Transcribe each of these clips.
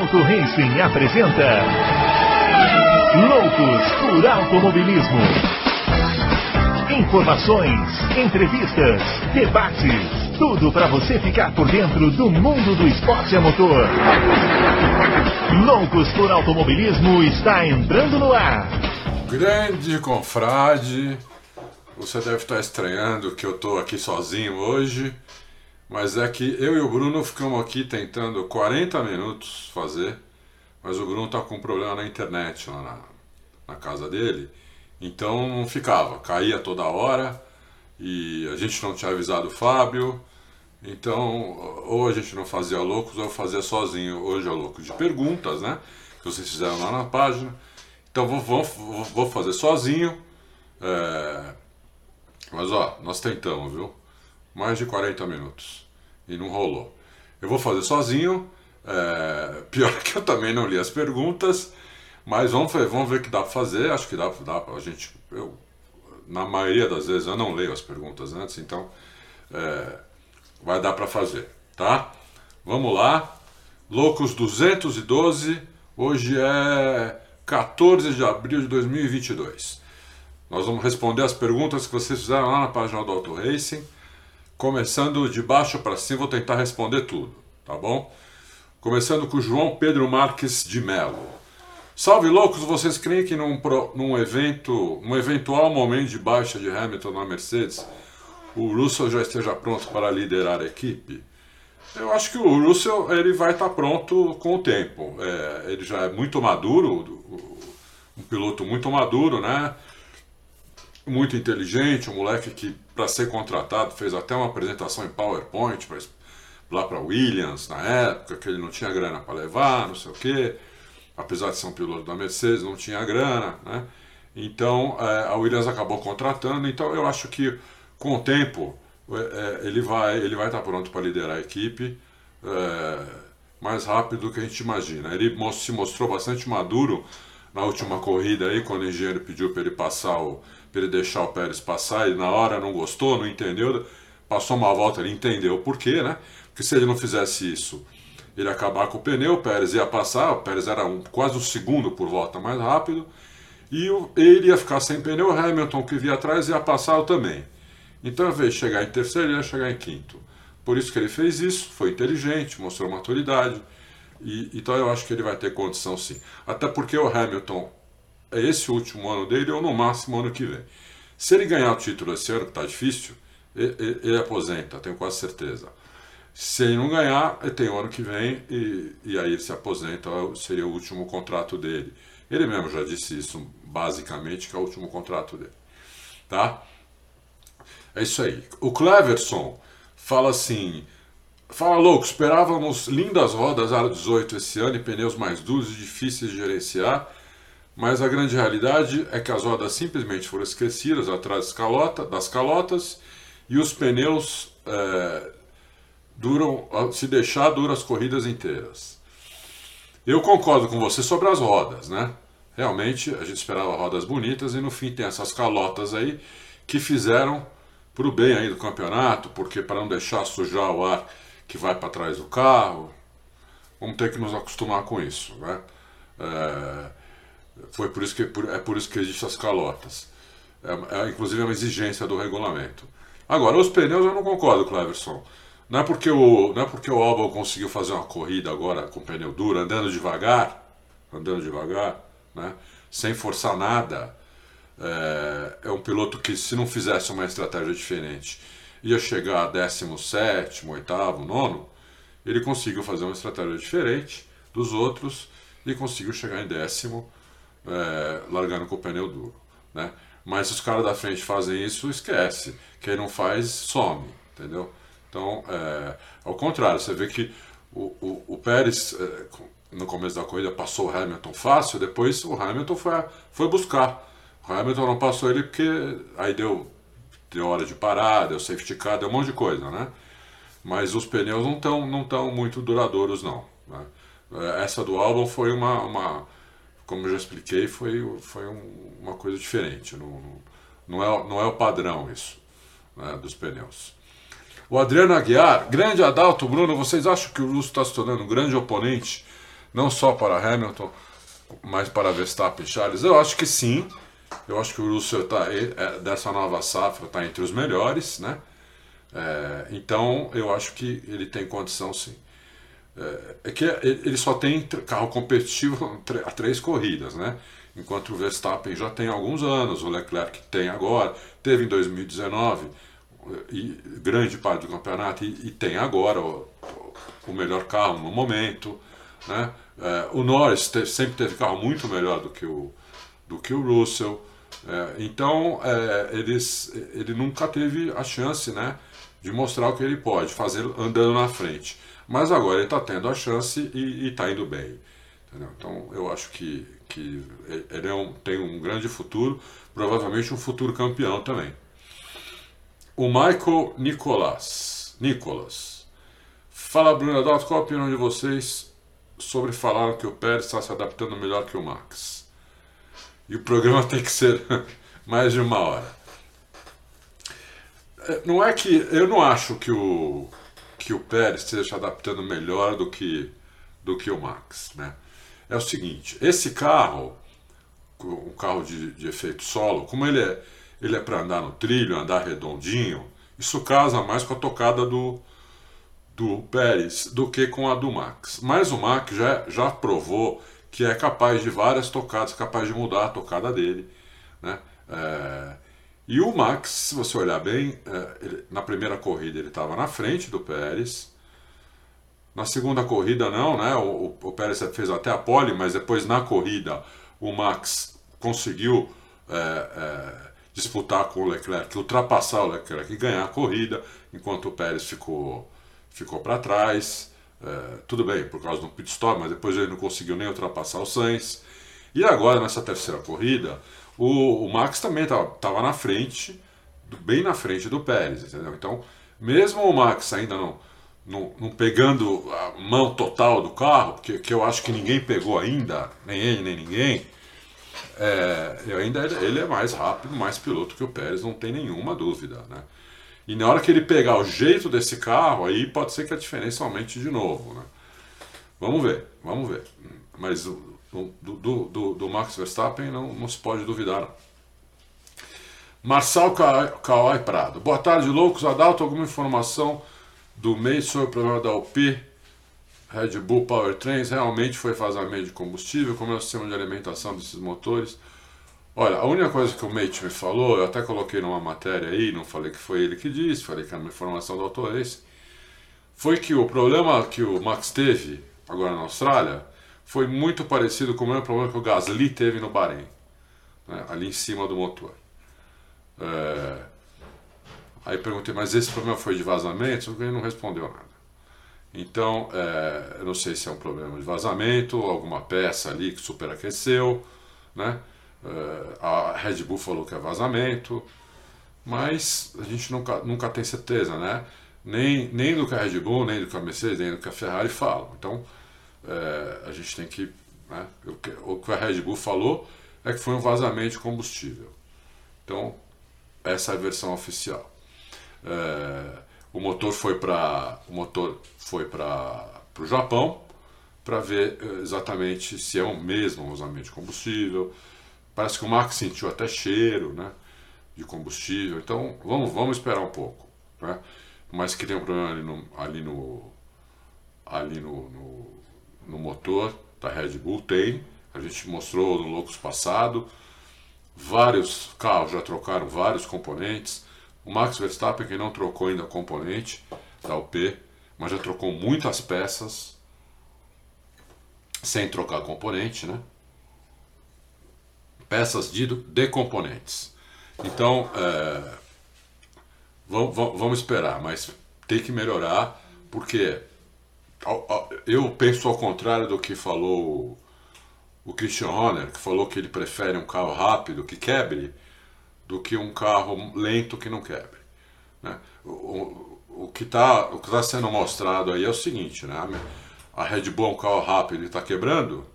Adalto Racing apresenta Loucos por Automobilismo. Informações, entrevistas, debates, tudo para você ficar por dentro do mundo do esporte a motor. Loucos por Automobilismo está entrando no ar. Grande confrade, você deve estar estranhando que eu estou aqui sozinho hoje, mas é que eu e o Bruno ficamos aqui tentando 40 minutos fazer, mas o Bruno está com um problema na internet lá na, na casa dele, então não ficava, caía toda hora e a gente não tinha avisado o Fábio, então ou a gente não fazia loucos ou fazia sozinho. Hoje é louco de perguntas, né? Que vocês fizeram lá na página. Então vou, vou, vou fazer sozinho. É... Mas ó, nós tentamos, viu? Mais de 40 minutos. E não rolou. Eu vou fazer sozinho. É... Pior que eu também não li as perguntas. Mas vamos ver, vamos ver o que dá para fazer. Acho que dá, dá pra gente. Eu, na maioria das vezes eu não leio as perguntas antes, então é, vai dar para fazer, tá? Vamos lá. Loucos 212. Hoje é 14 de abril de 2022. Nós vamos responder as perguntas que vocês fizeram lá na página do Auto Racing. Começando de baixo para cima, vou tentar responder tudo, tá bom? Começando com João Pedro Marques de Mello. Salve loucos, vocês creem que num, num evento, num eventual momento de baixa de Hamilton na Mercedes, o Russell já esteja pronto para liderar a equipe? Eu acho que o Russell ele vai estar pronto com o tempo. É, ele já é muito maduro, um piloto muito maduro, né? Muito inteligente, um moleque que para ser contratado fez até uma apresentação em PowerPoint pra, lá para Williams na época que ele não tinha grana para levar, não sei o quê. Apesar de ser um piloto da Mercedes, não tinha grana, né? Então é, a Williams acabou contratando. Então eu acho que com o tempo é, ele vai ele vai estar pronto para liderar a equipe é, mais rápido do que a gente imagina. Ele se mostrou bastante maduro na última corrida aí, quando o engenheiro pediu para ele passar o para ele deixar o Pérez passar e na hora não gostou, não entendeu, passou uma volta, ele entendeu o porquê, né? Porque se ele não fizesse isso, ele ia acabar com o pneu, o Pérez ia passar, o Pérez era um, quase um segundo por volta mais rápido, e o, ele ia ficar sem pneu, o Hamilton que via atrás ia passar também. Então, ao invés de chegar em terceiro, ele ia chegar em quinto. Por isso que ele fez isso, foi inteligente, mostrou maturidade. E, então eu acho que ele vai ter condição sim. Até porque o Hamilton é esse o último ano dele ou no máximo ano que vem. Se ele ganhar o título esse ano, que está difícil, ele, ele, aposenta, tenho quase certeza. Se ele não ganhar, tem o ano que vem e, e aí ele se aposenta, seria o último contrato dele. Ele mesmo já disse isso, basicamente, que é o último contrato dele. Tá? É isso aí. O Cleverson fala assim: Fala louco, esperávamos lindas rodas Aro 18 esse ano e pneus mais duros e difíceis de gerenciar, mas a grande realidade é que as rodas simplesmente foram esquecidas atrás das, calota, das calotas e os pneus é, duram, se deixar, duram as corridas inteiras. Eu concordo com você sobre as rodas, né? Realmente a gente esperava rodas bonitas e no fim tem essas calotas aí que fizeram para o bem aí do campeonato, porque para não deixar sujar o ar que vai para trás do carro, vamos ter que nos acostumar com isso, né? É, foi por isso que é por isso que existem as calotas. É, é, inclusive é uma exigência do regulamento. Agora, os pneus eu não concordo, Cleverson. Não é porque o, não é porque o Albon conseguiu fazer uma corrida agora com pneu duro, andando devagar, andando devagar, né? sem forçar nada, é, é, um piloto que, se não fizesse uma estratégia diferente, ia chegar a 17, 8, 9. Ele conseguiu fazer uma estratégia diferente dos outros e conseguiu chegar em décimo, é, com o pneu duro. Né? Mas os caras da frente fazem isso, esquece. Quem não faz, some. Entendeu? Então, é, ao contrário, você vê que o, o, o Pérez, é, no começo da corrida, passou o Hamilton fácil, depois o Hamilton foi, foi buscar. O Hamilton não passou ele porque aí deu, deu hora de parar, deu safety car, deu um monte de coisa, né? Mas os pneus não estão não tão muito duradouros, não. Né? É, essa do álbum foi uma, uma como eu já expliquei, foi, foi um, uma coisa diferente. Não, não, é, não é o padrão isso, né, dos pneus. O Adriano Aguiar, grande Adalto, Bruno, vocês acham que o Russo está se tornando um grande oponente não só para Hamilton, mas para Verstappen e Charles? Eu acho que sim. Eu acho que o Russell tá, é, dessa nova safra está entre os melhores, né? É, então eu acho que ele tem condição sim. É, é que ele só tem carro competitivo a três corridas, né? Enquanto o Verstappen já tem alguns anos, o Leclerc tem agora, teve em 2019 e grande parte do campeonato e, e tem agora o, o, melhor carro no momento, né? É, o Norris te, sempre teve carro muito melhor do que o, do que o Russell. É, então eles, ele nunca teve a chance né, de mostrar o que ele pode fazer andando na frente. Mas agora ele está tendo a chance e está indo bem. Entendeu? Então eu acho que, que ele é um, tem um grande futuro, provavelmente um futuro campeão também. O Michael Nicolas. Nicolas. Fala Bruno Adalto, qual a opinião de vocês sobre falar que o Pérez está se adaptando melhor que o Max? E o programa tem que ser mais de uma hora. É, não é que. Eu não acho que o, que o Pérez esteja se adaptando melhor do que, do que o Max. Né? É o seguinte: esse carro, um carro de, de efeito solo, como ele é, ele é para andar no trilho, andar redondinho, isso casa mais com a tocada do, do Pérez do que com a do Max. Mas o Max já, já provou que é capaz de várias tocadas, capaz de mudar a tocada dele. Né? É, e o Max, se você olhar bem, é, ele, na primeira corrida ele estava na frente do Pérez. Na segunda corrida não, né? O, o, Pérez fez até a pole, mas depois na corrida o Max conseguiu é, é, disputar com o Leclerc, ultrapassar o Leclerc e ganhar a corrida, enquanto o Pérez ficou, ficou para trás. É, tudo bem, por causa do pit stop, mas depois ele não conseguiu nem ultrapassar o Sainz. E agora, nessa terceira corrida, o, o Max também estava na frente, bem na frente do Pérez, entendeu? Então, mesmo o Max ainda não, não, não, pegando a mão total do carro, porque que eu acho que ninguém pegou ainda, nem ele, nem ninguém, é, ainda ele é mais rápido, mais piloto que o Pérez, não tem nenhuma dúvida, né? E na hora que ele pegar o jeito desse carro, aí pode ser que a diferença aumente de novo. Né? Vamos ver, vamos ver. Mas do, do, do, Max Verstappen não, não se pode duvidar. Marçal Kawai Prado. Boa tarde, loucos. Adalto, alguma informação do mês sobre o problema da UP? Red Bull Powertrains realmente foi vazamento de combustível? Como é o sistema de alimentação desses motores? Olha, a única coisa que o Mate me falou, eu até coloquei numa matéria aí, não falei que foi ele que disse, falei que era uma informação do autorês, foi que o problema que o Max teve agora na Austrália foi muito parecido com o mesmo problema que o Gasly teve no Bahrein, né, ali em cima do motor. É... Aí perguntei, mas esse problema foi de vazamento? Ele não respondeu nada. Então, é... eu não sei se é um problema de vazamento, alguma peça ali que superaqueceu, né? Uh, a Red Bull falou que é vazamento, mas a gente nunca, nunca tem certeza, né? Nem, nem do que a Red Bull, nem do que a Mercedes, nem do que a Ferrari falam. Então uh, a gente tem que. Né? O, que, a Red Bull falou é que foi um vazamento de combustível. Então, essa é a versão oficial. Uh, o motor foi para o motor foi para o Japão para ver exatamente se é o mesmo vazamento de combustível, Parece que o Max sentiu até cheiro né, de combustível. Então vamos, vamos esperar um pouco. Né? Mas que tem um problema ali no, ali no, ali no, no, no motor da Red Bull, tem. A gente mostrou no Loucos passado. Vários carros já trocaram vários componentes. O Max Verstappen que não trocou ainda componente da UP, mas já trocou muitas peças sem trocar componente, né? peças de, de componentes. Então, é, vamos, vamos esperar, mas tem que melhorar, porque eu penso ao contrário do que falou o Christian Horner, que falou que ele prefere um carro rápido que quebre do que um carro lento que não quebre. Né? O, o, o que está tá sendo mostrado aí é o seguinte, né? a Red Bull é um carro rápido e está quebrando,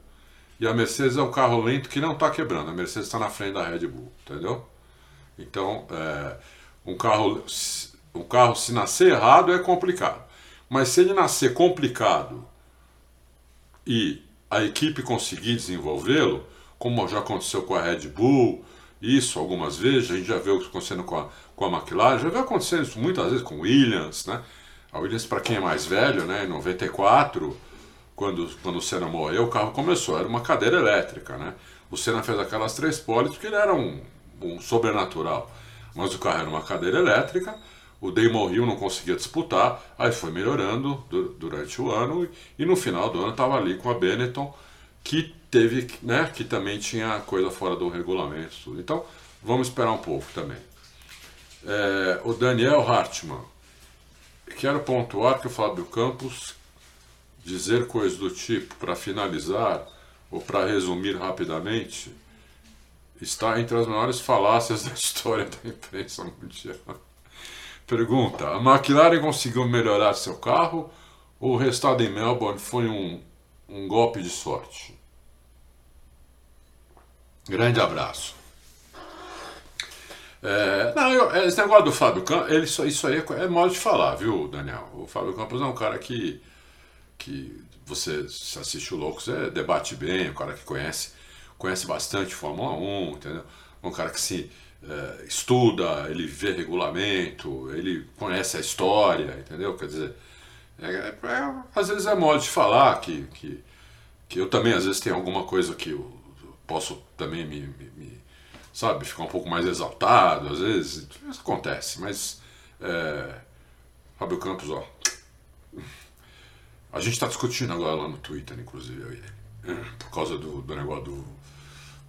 e a Mercedes é um carro lento que não está quebrando. A Mercedes está na frente da Red Bull, entendeu? Então, é, um, carro, um carro, se nascer errado, é complicado. Mas se ele nascer complicado e a equipe conseguir desenvolvê-lo, como já aconteceu com a Red Bull, isso algumas vezes, a gente já viu acontecendo com a, com a McLaren, já viu acontecendo isso muitas vezes com Williams, né? A Williams, para quem é mais velho, né, em 94, quando, quando o Senna morreu, o carro começou, era uma cadeira elétrica, né? O Senna fez aquelas três poles porque ele era um, um sobrenatural, mas o carro era uma cadeira elétrica, o Damon Hill não conseguia disputar, aí foi melhorando durante o ano e no final do ano estava ali com a Benetton, que teve, né, que também tinha coisa fora do regulamento. Tudo. Então, vamos esperar um pouco também. É, o Daniel Hartmann. Quero pontuar que o Fábio Campos dizer coisas do tipo, para finalizar, ou para resumir rapidamente, está entre as maiores falácias da história da imprensa mundial. Pergunta: a McLaren conseguiu melhorar seu carro ou o resultado em Melbourne foi um, um golpe de sorte? Grande abraço. É, não, eu, esse negócio do Fábio Campos, ele, isso, isso aí é, é modo de falar, viu, Daniel? O Fábio Campos é um cara que, que você assiste o Loucos, é, debate bem, um cara que conhece, conhece bastante Fórmula 1, entendeu? Um cara que se é, estuda, ele vê regulamento, ele conhece a história, entendeu? Quer dizer, é, é, às vezes é modo de falar que, que, que eu também às vezes tenho alguma coisa que eu posso também me, me, me sabe, ficar um pouco mais exaltado, às vezes, isso acontece, mas é, Fábio Campos, ó, a gente está discutindo agora lá no Twitter, inclusive, eu e ele, por causa do, do negócio do,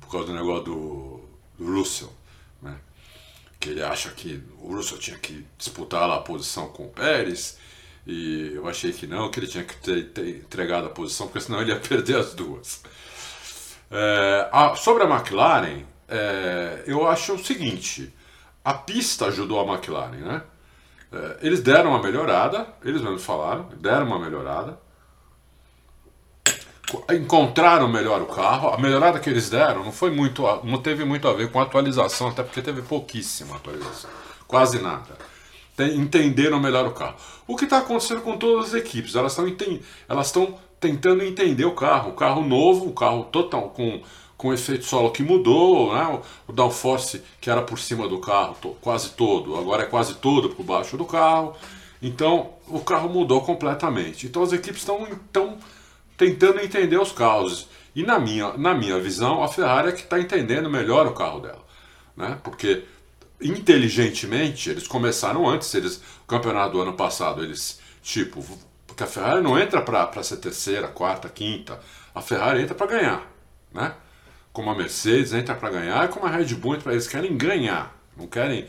por causa do negócio do, do Russell, né, que ele acha que o Russell tinha que disputar lá a posição com o Pérez, e eu achei que não, que ele tinha que ter, ter entregado a posição, porque senão ele ia perder as duas. É, a, sobre a McLaren, é, eu acho o seguinte: a pista ajudou a McLaren, né? É, eles deram uma melhorada, eles mesmos falaram, deram uma melhorada, encontraram melhor o carro. A melhorada que eles deram não foi muito, não teve muito a ver com a atualização, até porque teve pouquíssima atualização, quase nada. Entenderam melhor o carro. O que está acontecendo com todas as equipes? Elas estão elas estão tentando entender o carro. O carro novo, o carro total com, com efeito solo que mudou, né? o downforce que era por cima do carro quase todo, agora é quase todo por baixo do carro. Então o carro mudou completamente. Então as equipes estão tentando entender os carros. E na minha, na minha visão, a Ferrari é que está entendendo melhor o carro dela. Né? Porque inteligentemente eles começaram antes, eles, o campeonato do ano passado, eles tipo porque a Ferrari não entra para ser terceira, quarta, quinta. A Ferrari entra para ganhar, né? Como a Mercedes entra para ganhar, como a Red Bull entra, eles querem ganhar, não querem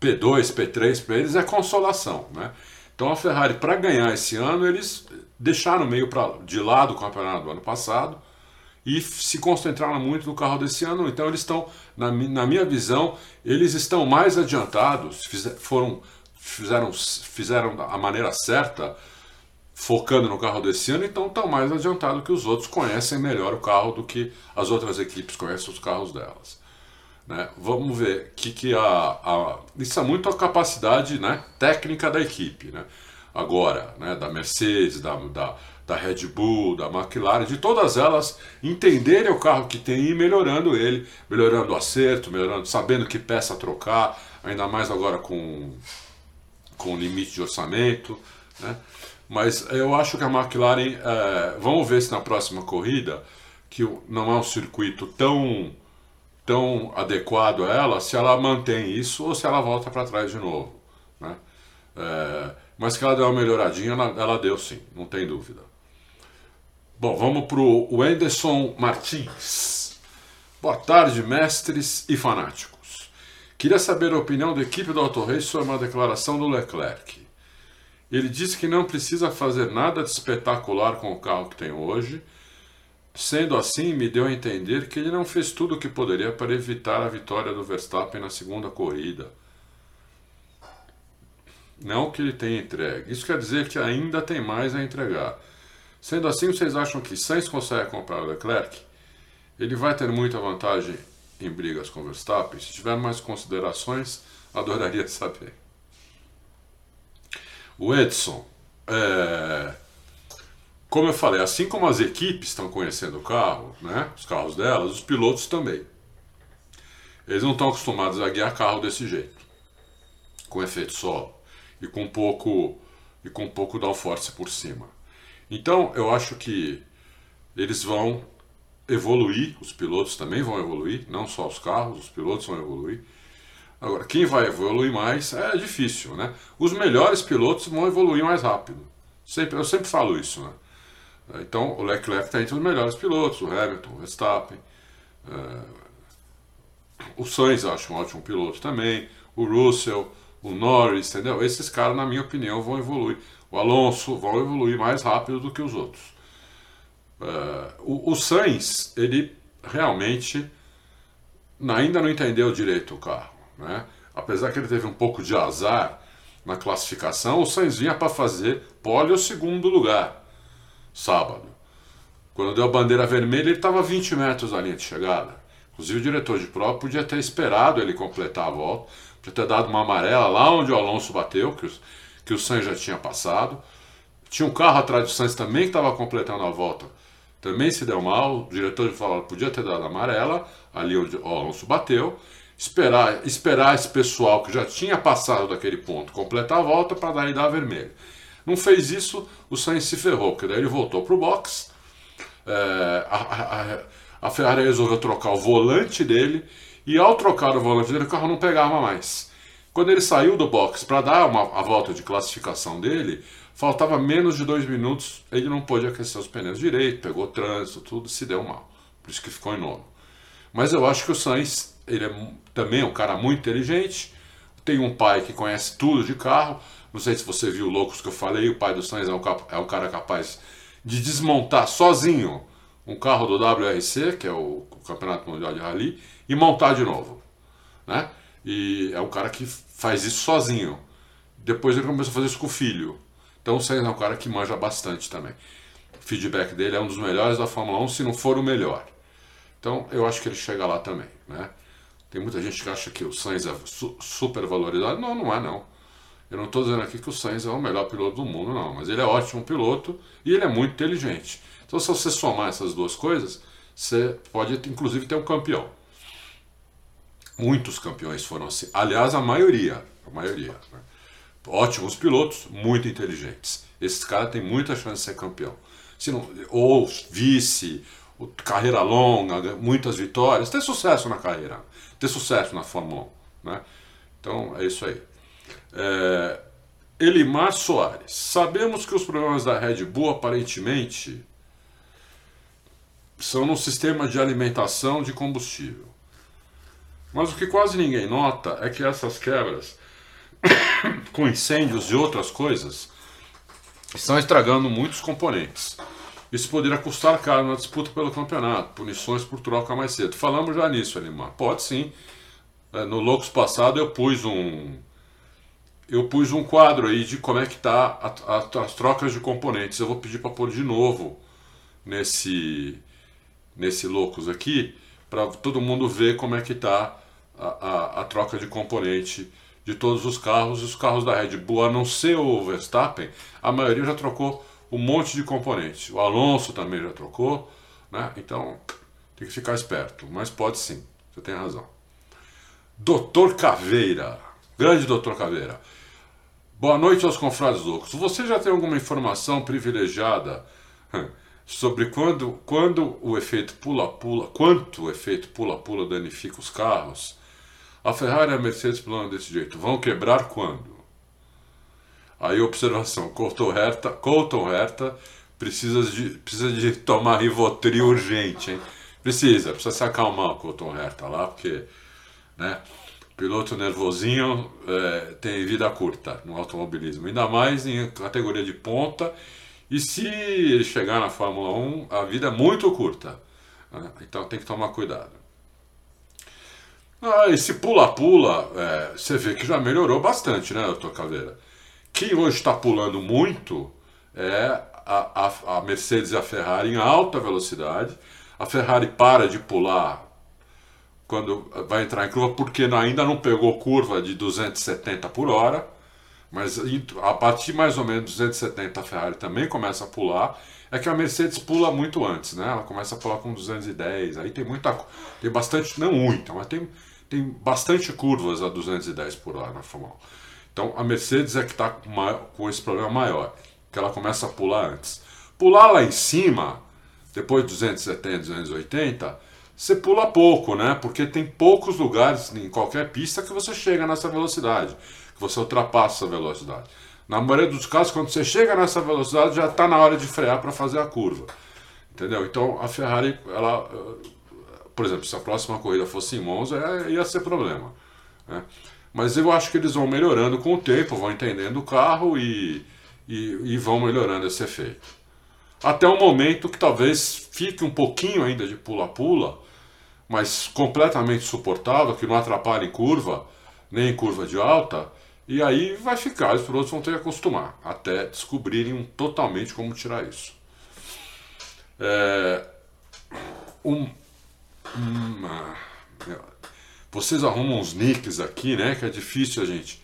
P2, P3, para eles é consolação, né? Então a Ferrari para ganhar esse ano eles deixaram meio pra, de lado o campeonato do ano passado e se concentraram muito no carro desse ano. Então eles estão, na, na minha visão, eles estão mais adiantados, foram fizeram, fizeram a maneira certa focando no carro desse ano, então estão mais adiantado que os outros, conhecem melhor o carro do que as outras equipes conhecem os carros delas. Né? Vamos ver que, que a, a, isso é muito a capacidade né, técnica da equipe. Né? Agora, né, da Mercedes, da, da, da Red Bull, da McLaren, de todas elas entenderem o carro que tem e ir melhorando ele, melhorando o acerto, melhorando, sabendo que peça trocar, ainda mais agora com, com limite de orçamento. Né? Mas eu acho que a McLaren, é, vamos ver se na próxima corrida, que não é um circuito tão, tão adequado a ela, se ela mantém isso ou se ela volta para trás de novo. Né? É, mas que ela deu uma melhoradinha, ela, ela deu sim, não tem dúvida. Bom, vamos para o Anderson Martins. Boa tarde, mestres e fanáticos. Queria saber a opinião da equipe do Auto Race sobre uma declaração do Leclerc. Ele disse que não precisa fazer nada de espetacular com o carro que tem hoje. Sendo assim, me deu a entender que ele não fez tudo o que poderia para evitar a vitória do Verstappen na segunda corrida. Não que ele tenha entregue. Isso quer dizer que ainda tem mais a entregar. Sendo assim, vocês acham que Sainz consegue comprar o Leclerc? Ele vai ter muita vantagem em brigas com Verstappen? Se tiver mais considerações, adoraria saber. O Edson. É... como eu falei, assim como as equipes estão conhecendo o carro, né, os carros delas, os pilotos também. Eles não estão acostumados a guiar carro desse jeito, com efeito solo e com pouco e com pouco downforce por cima. Então, eu acho que eles vão evoluir, os pilotos também vão evoluir, não só os carros, os pilotos vão evoluir. Agora, quem vai evoluir mais é difícil, né? Os melhores pilotos vão evoluir mais rápido. Sempre, eu sempre falo isso, né? Então, o Leclerc está entre os melhores pilotos, o Hamilton, o Verstappen, uh, o Sainz acho um ótimo piloto também, o Russell, o Norris, entendeu? Esses caras, na minha opinião, vão evoluir. O Alonso vão evoluir mais rápido do que os outros. Uh, o, o Sainz, ele realmente ainda não entendeu direito o carro. Né? Apesar que ele teve um pouco de azar na classificação, o Sainz vinha para fazer pole o segundo lugar sábado. Quando deu a bandeira vermelha, ele estava a 20 metros da linha de chegada. Inclusive, o diretor de prova podia ter esperado ele completar a volta, podia ter dado uma amarela lá onde o Alonso bateu, que, os, que o Sainz já tinha passado. Tinha um carro atrás do Sainz também que estava completando a volta. Também se deu mal, o diretor de prova podia ter dado amarela, ali onde o Alonso bateu. Esperar, esperar esse pessoal que já tinha passado daquele ponto completar a volta para dar a vermelha. Não fez isso, o Sainz se ferrou, porque daí ele voltou para o box. É, a, a, a, Ferrari resolveu trocar o volante dele e ao trocar o volante dele, o carro não pegava mais. Quando ele saiu do box para dar uma, a volta de classificação dele, faltava menos de dois minutos, ele não pôde aquecer os pneus direito, pegou trânsito, tudo, se deu mal. Por isso que ficou em nono. Mas eu acho que o Sainz, ele é também um cara muito inteligente, tem um pai que conhece tudo de carro, não sei se você viu Loucos que eu falei, o pai do Sainz é um, é cara capaz de desmontar sozinho um carro do WRC, que é o Campeonato Mundial de Rally, e montar de novo. Né? E é um cara que faz isso sozinho. Depois ele começou a fazer isso com o filho. Então o Sainz é um cara que manja bastante também. O feedback dele é um dos melhores da Fórmula 1, se não for o melhor. Então eu acho que ele chega lá também. Né? Tem muita gente que acha que o Sainz é su super valorizado. Não, não é não. Eu não estou dizendo aqui que o Sainz é o melhor piloto do mundo, não, mas ele é ótimo piloto e ele é muito inteligente. Então, se você somar essas duas coisas, você pode inclusive ter um campeão. Muitos campeões foram assim. Aliás, a maioria. A maioria. Né? Ótimos pilotos, muito inteligentes. Esses caras têm muita chance de ser campeão. Se não, ou vice, carreira longa, muitas vitórias, ter sucesso na carreira, ter sucesso na Fórmula 1. Né? Então é isso aí. É, Elimar Soares. Sabemos que os problemas da Red Bull aparentemente são no sistema de alimentação de combustível. Mas o que quase ninguém nota é que essas quebras, com incêndios e outras coisas, estão estragando muitos componentes. Isso poderia custar caro na disputa pelo campeonato, punições por troca mais cedo. Falamos já nisso, Elimar. Pode sim. É, no Loucos passado eu pus um, eu pus um quadro aí de como é que tá a, a, as trocas de componentes. Eu vou pedir para pôr de novo nesse nesse Loucos aqui para todo mundo ver como é que tá a, a, a, troca de componente de todos os carros. Os carros da Red Bull, a não ser o Verstappen, a maioria já trocou um monte de componente. O Alonso também já trocou, né? Então tem que ficar esperto, mas pode sim, você tem razão. Doutor Caveira, grande Doutor Caveira. Boa noite aos confrades loucos. Você já tem alguma informação privilegiada sobre quando, quando o efeito pula-pula, quanto o efeito pula-pula danifica os carros? A Ferrari e a Mercedes planejam desse jeito. Vão quebrar quando? Aí observação, Colton Herta, Colton Herta precisa de, precisa de tomar Rivotril urgente, hein? Precisa, precisa se acalmar o Colton Herta lá, porque, né? Piloto nervosinho é, tem vida curta no automobilismo, ainda mais em categoria de ponta. E se ele chegar na Fórmula 1, a vida é muito curta. Né? Então tem que tomar cuidado. Ah, esse pula-pula, é, você vê que já melhorou bastante, né, doutor Caveira? Quem hoje está pulando muito é a, a, a Mercedes e a Ferrari em alta velocidade. A Ferrari para de pular quando vai entrar em curva, porque ainda não pegou curva de 270 por hora. mas a partir mais ou menos 270 a Ferrari também começa a pular. É que a Mercedes pula muito antes, né? Ela começa a pular com 210, aí tem muita, tem bastante, não muita, mas tem, tem bastante curvas a 210 por hora na Fórmula 1. Então a Mercedes é que está com, com esse problema maior, que ela começa a pular antes. Pular lá em cima, depois de 270, 280, você pula pouco, né? Porque tem poucos lugares em qualquer pista que você chega nessa velocidade, que você ultrapassa a velocidade. Na maioria dos casos, quando você chega nessa velocidade, já está na hora de frear para fazer a curva. Entendeu? Então a Ferrari, ela, por exemplo, se a próxima corrida fosse em Monza, é, ia ser problema. Né? Mas eu acho que eles vão melhorando com o tempo, vão entendendo o carro e, e, e vão melhorando esse efeito. Até o momento que talvez fique um pouquinho ainda de pula-pula, mas completamente suportável, que não atrapalhe curva, nem em curva de alta, e aí vai ficar, os pilotos vão ter que acostumar, até descobrirem totalmente como tirar isso. É, um, uma, vocês arrumam uns nicks aqui, né? Que é difícil a gente.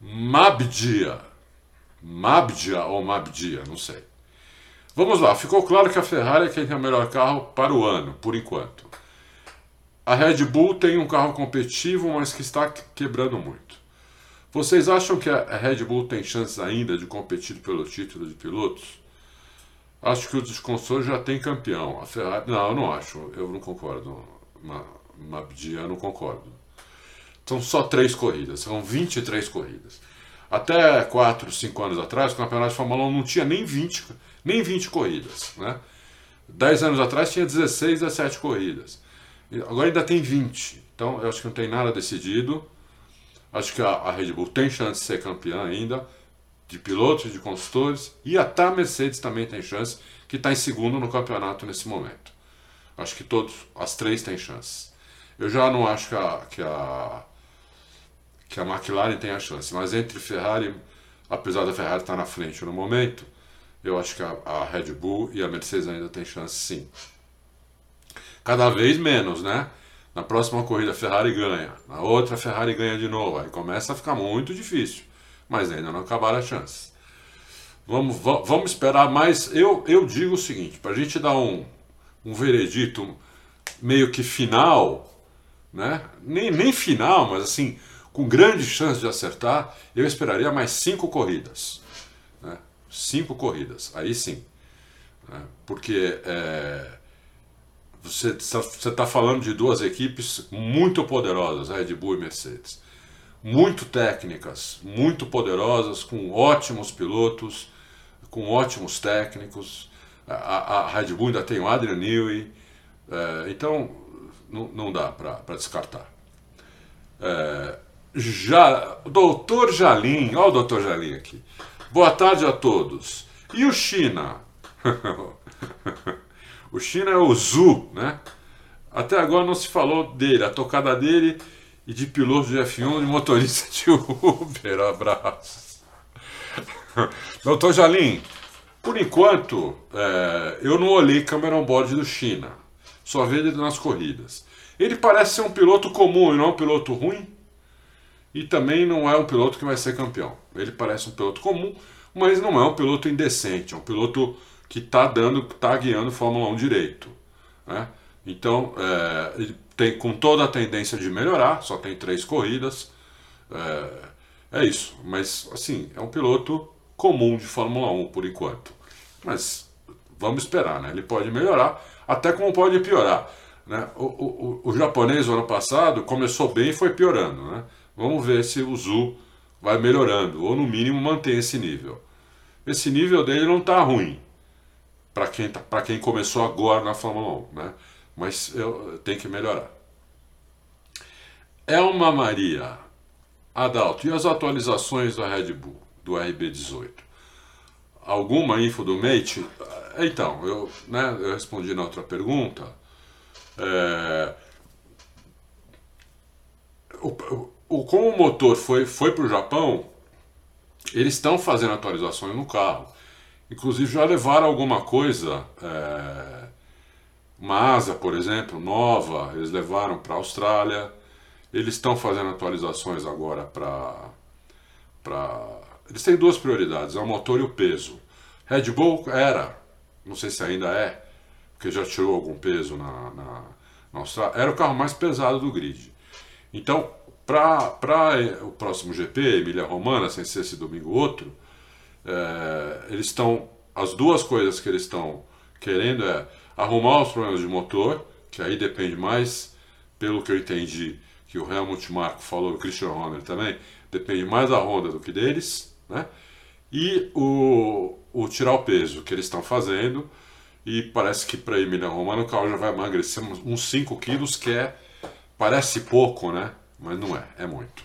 Mabdia. Mabdia ou Mabdia, não sei. Vamos lá, ficou claro que a Ferrari é quem tem o melhor carro para o ano, por enquanto. A Red Bull tem um carro competitivo, mas que está quebrando muito. Vocês acham que a Red Bull tem chances ainda de competir pelo título de pilotos? Acho que o desconstrutor já tem campeão. A Ferrari. Não, eu não acho. Eu não concordo. Mabdia, eu não concordo. São só três corridas, são 23 corridas. Até 4, 5 anos atrás, o campeonato de Fórmula 1 não tinha nem 20, nem 20 corridas. Né? 10 anos atrás tinha 16, 17 corridas. Agora ainda tem 20. Então eu acho que não tem nada decidido. Acho que a, a Red Bull tem chance de ser campeã ainda, de pilotos, de construtores, e até a Mercedes também tem chance, que está em segundo no campeonato nesse momento. Acho que todos, as três têm chance. Eu já não acho que a, que a, que a McLaren tenha chance, mas entre Ferrari, apesar da Ferrari estar na frente no momento, eu acho que a, a Red Bull e a Mercedes ainda têm chance sim. Cada vez menos, né? Na próxima corrida a Ferrari ganha, na outra a Ferrari ganha de novo. Aí começa a ficar muito difícil, mas ainda não acabaram as chances. Vamos, vamos esperar mais. Eu, eu digo o seguinte: para a gente dar um, um veredito meio que final, né? nem, nem final, mas assim, com grande chance de acertar, eu esperaria mais cinco corridas. Né? Cinco corridas, aí sim. Né? Porque. É, você está falando de duas equipes muito poderosas, Red Bull e Mercedes. Muito técnicas, muito poderosas, com ótimos pilotos, com ótimos técnicos. A, a, Red Bull ainda tem o Adrian Newey. É, então, não, não dá para descartar. É, já, doutor Jalim, olha o doutor Jalim aqui. Boa tarde a todos. E o China? O China é o Zu, né? Até agora não se falou dele, a tocada dele e de piloto de F1 de motorista de Uber. Abraços. Doutor Jalim, por enquanto, é, eu não olhei câmera on-board do China. Só vi ele nas corridas. Ele parece ser um piloto comum e não um piloto ruim. E também não é um piloto que vai ser campeão. Ele parece um piloto comum, mas não é um piloto indecente. É um piloto que está dando, está guiando Fórmula 1 direito. Né? Então, é, ele tem com toda a tendência de melhorar, só tem três corridas. É, é, isso, mas assim, é um piloto comum de Fórmula 1 por enquanto. Mas vamos esperar, né? Ele pode melhorar, até como pode piorar. Né? O, o, o, o japonês, ano passado, começou bem e foi piorando. Né? Vamos ver se o Zu vai melhorando, ou no mínimo mantém esse nível. Esse nível dele não está ruim, para quem, tá, quem começou agora na Fórmula 1, né? mas eu, tem que melhorar. Elma Maria, Adalto, e as atualizações da Red Bull, do RB18? Alguma info do Mate? Então, eu, né, eu respondi na outra pergunta. É, o, o, como o motor foi, foi para o Japão, eles estão fazendo atualizações no carro. Inclusive já levaram alguma coisa, é, uma asa, por exemplo, nova, eles levaram para a Austrália. Eles estão fazendo atualizações agora para para. Eles têm duas prioridades: é o motor e o peso. Red Bull era, não sei se ainda é, porque já tirou algum peso na, na, na Austrália, era o carro mais pesado do grid. Então, para o próximo GP, Emília Romana, sem ser esse domingo outro, é, eles estão. As duas coisas que eles estão querendo é arrumar os problemas de motor, que aí depende mais, pelo que eu entendi, que o Helmut Marko falou, o Christian Horner também, depende mais da Honda do que deles, né? E o, o tirar o peso que eles estão fazendo, e parece que para Emília Romana o carro já vai emagrecer uns 5 quilos, que é, parece pouco, né? Mas não é, é muito.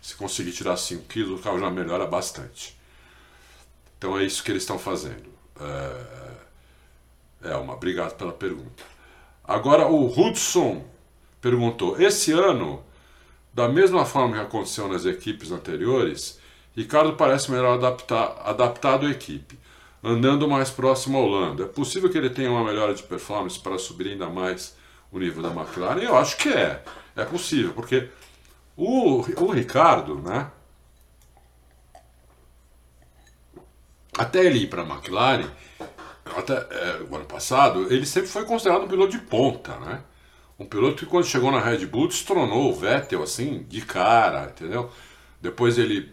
Se conseguir tirar 5 quilos, o carro já melhora bastante. Então é isso que eles estão fazendo. É, é uma, obrigado pela pergunta. Agora o Hudson perguntou: esse ano, da mesma forma que aconteceu nas equipes anteriores, Ricardo parece melhor adaptar, adaptado à equipe, andando mais próximo ao Lando. É possível que ele tenha uma melhora de performance para subir ainda mais o nível da McLaren? Eu acho que é. É possível, porque o, o Ricardo, né? Até ele ir para a McLaren, até é, o ano passado, ele sempre foi considerado um piloto de ponta, né? Um piloto que quando chegou na Red Bull destronou o Vettel assim, de cara, entendeu? Depois ele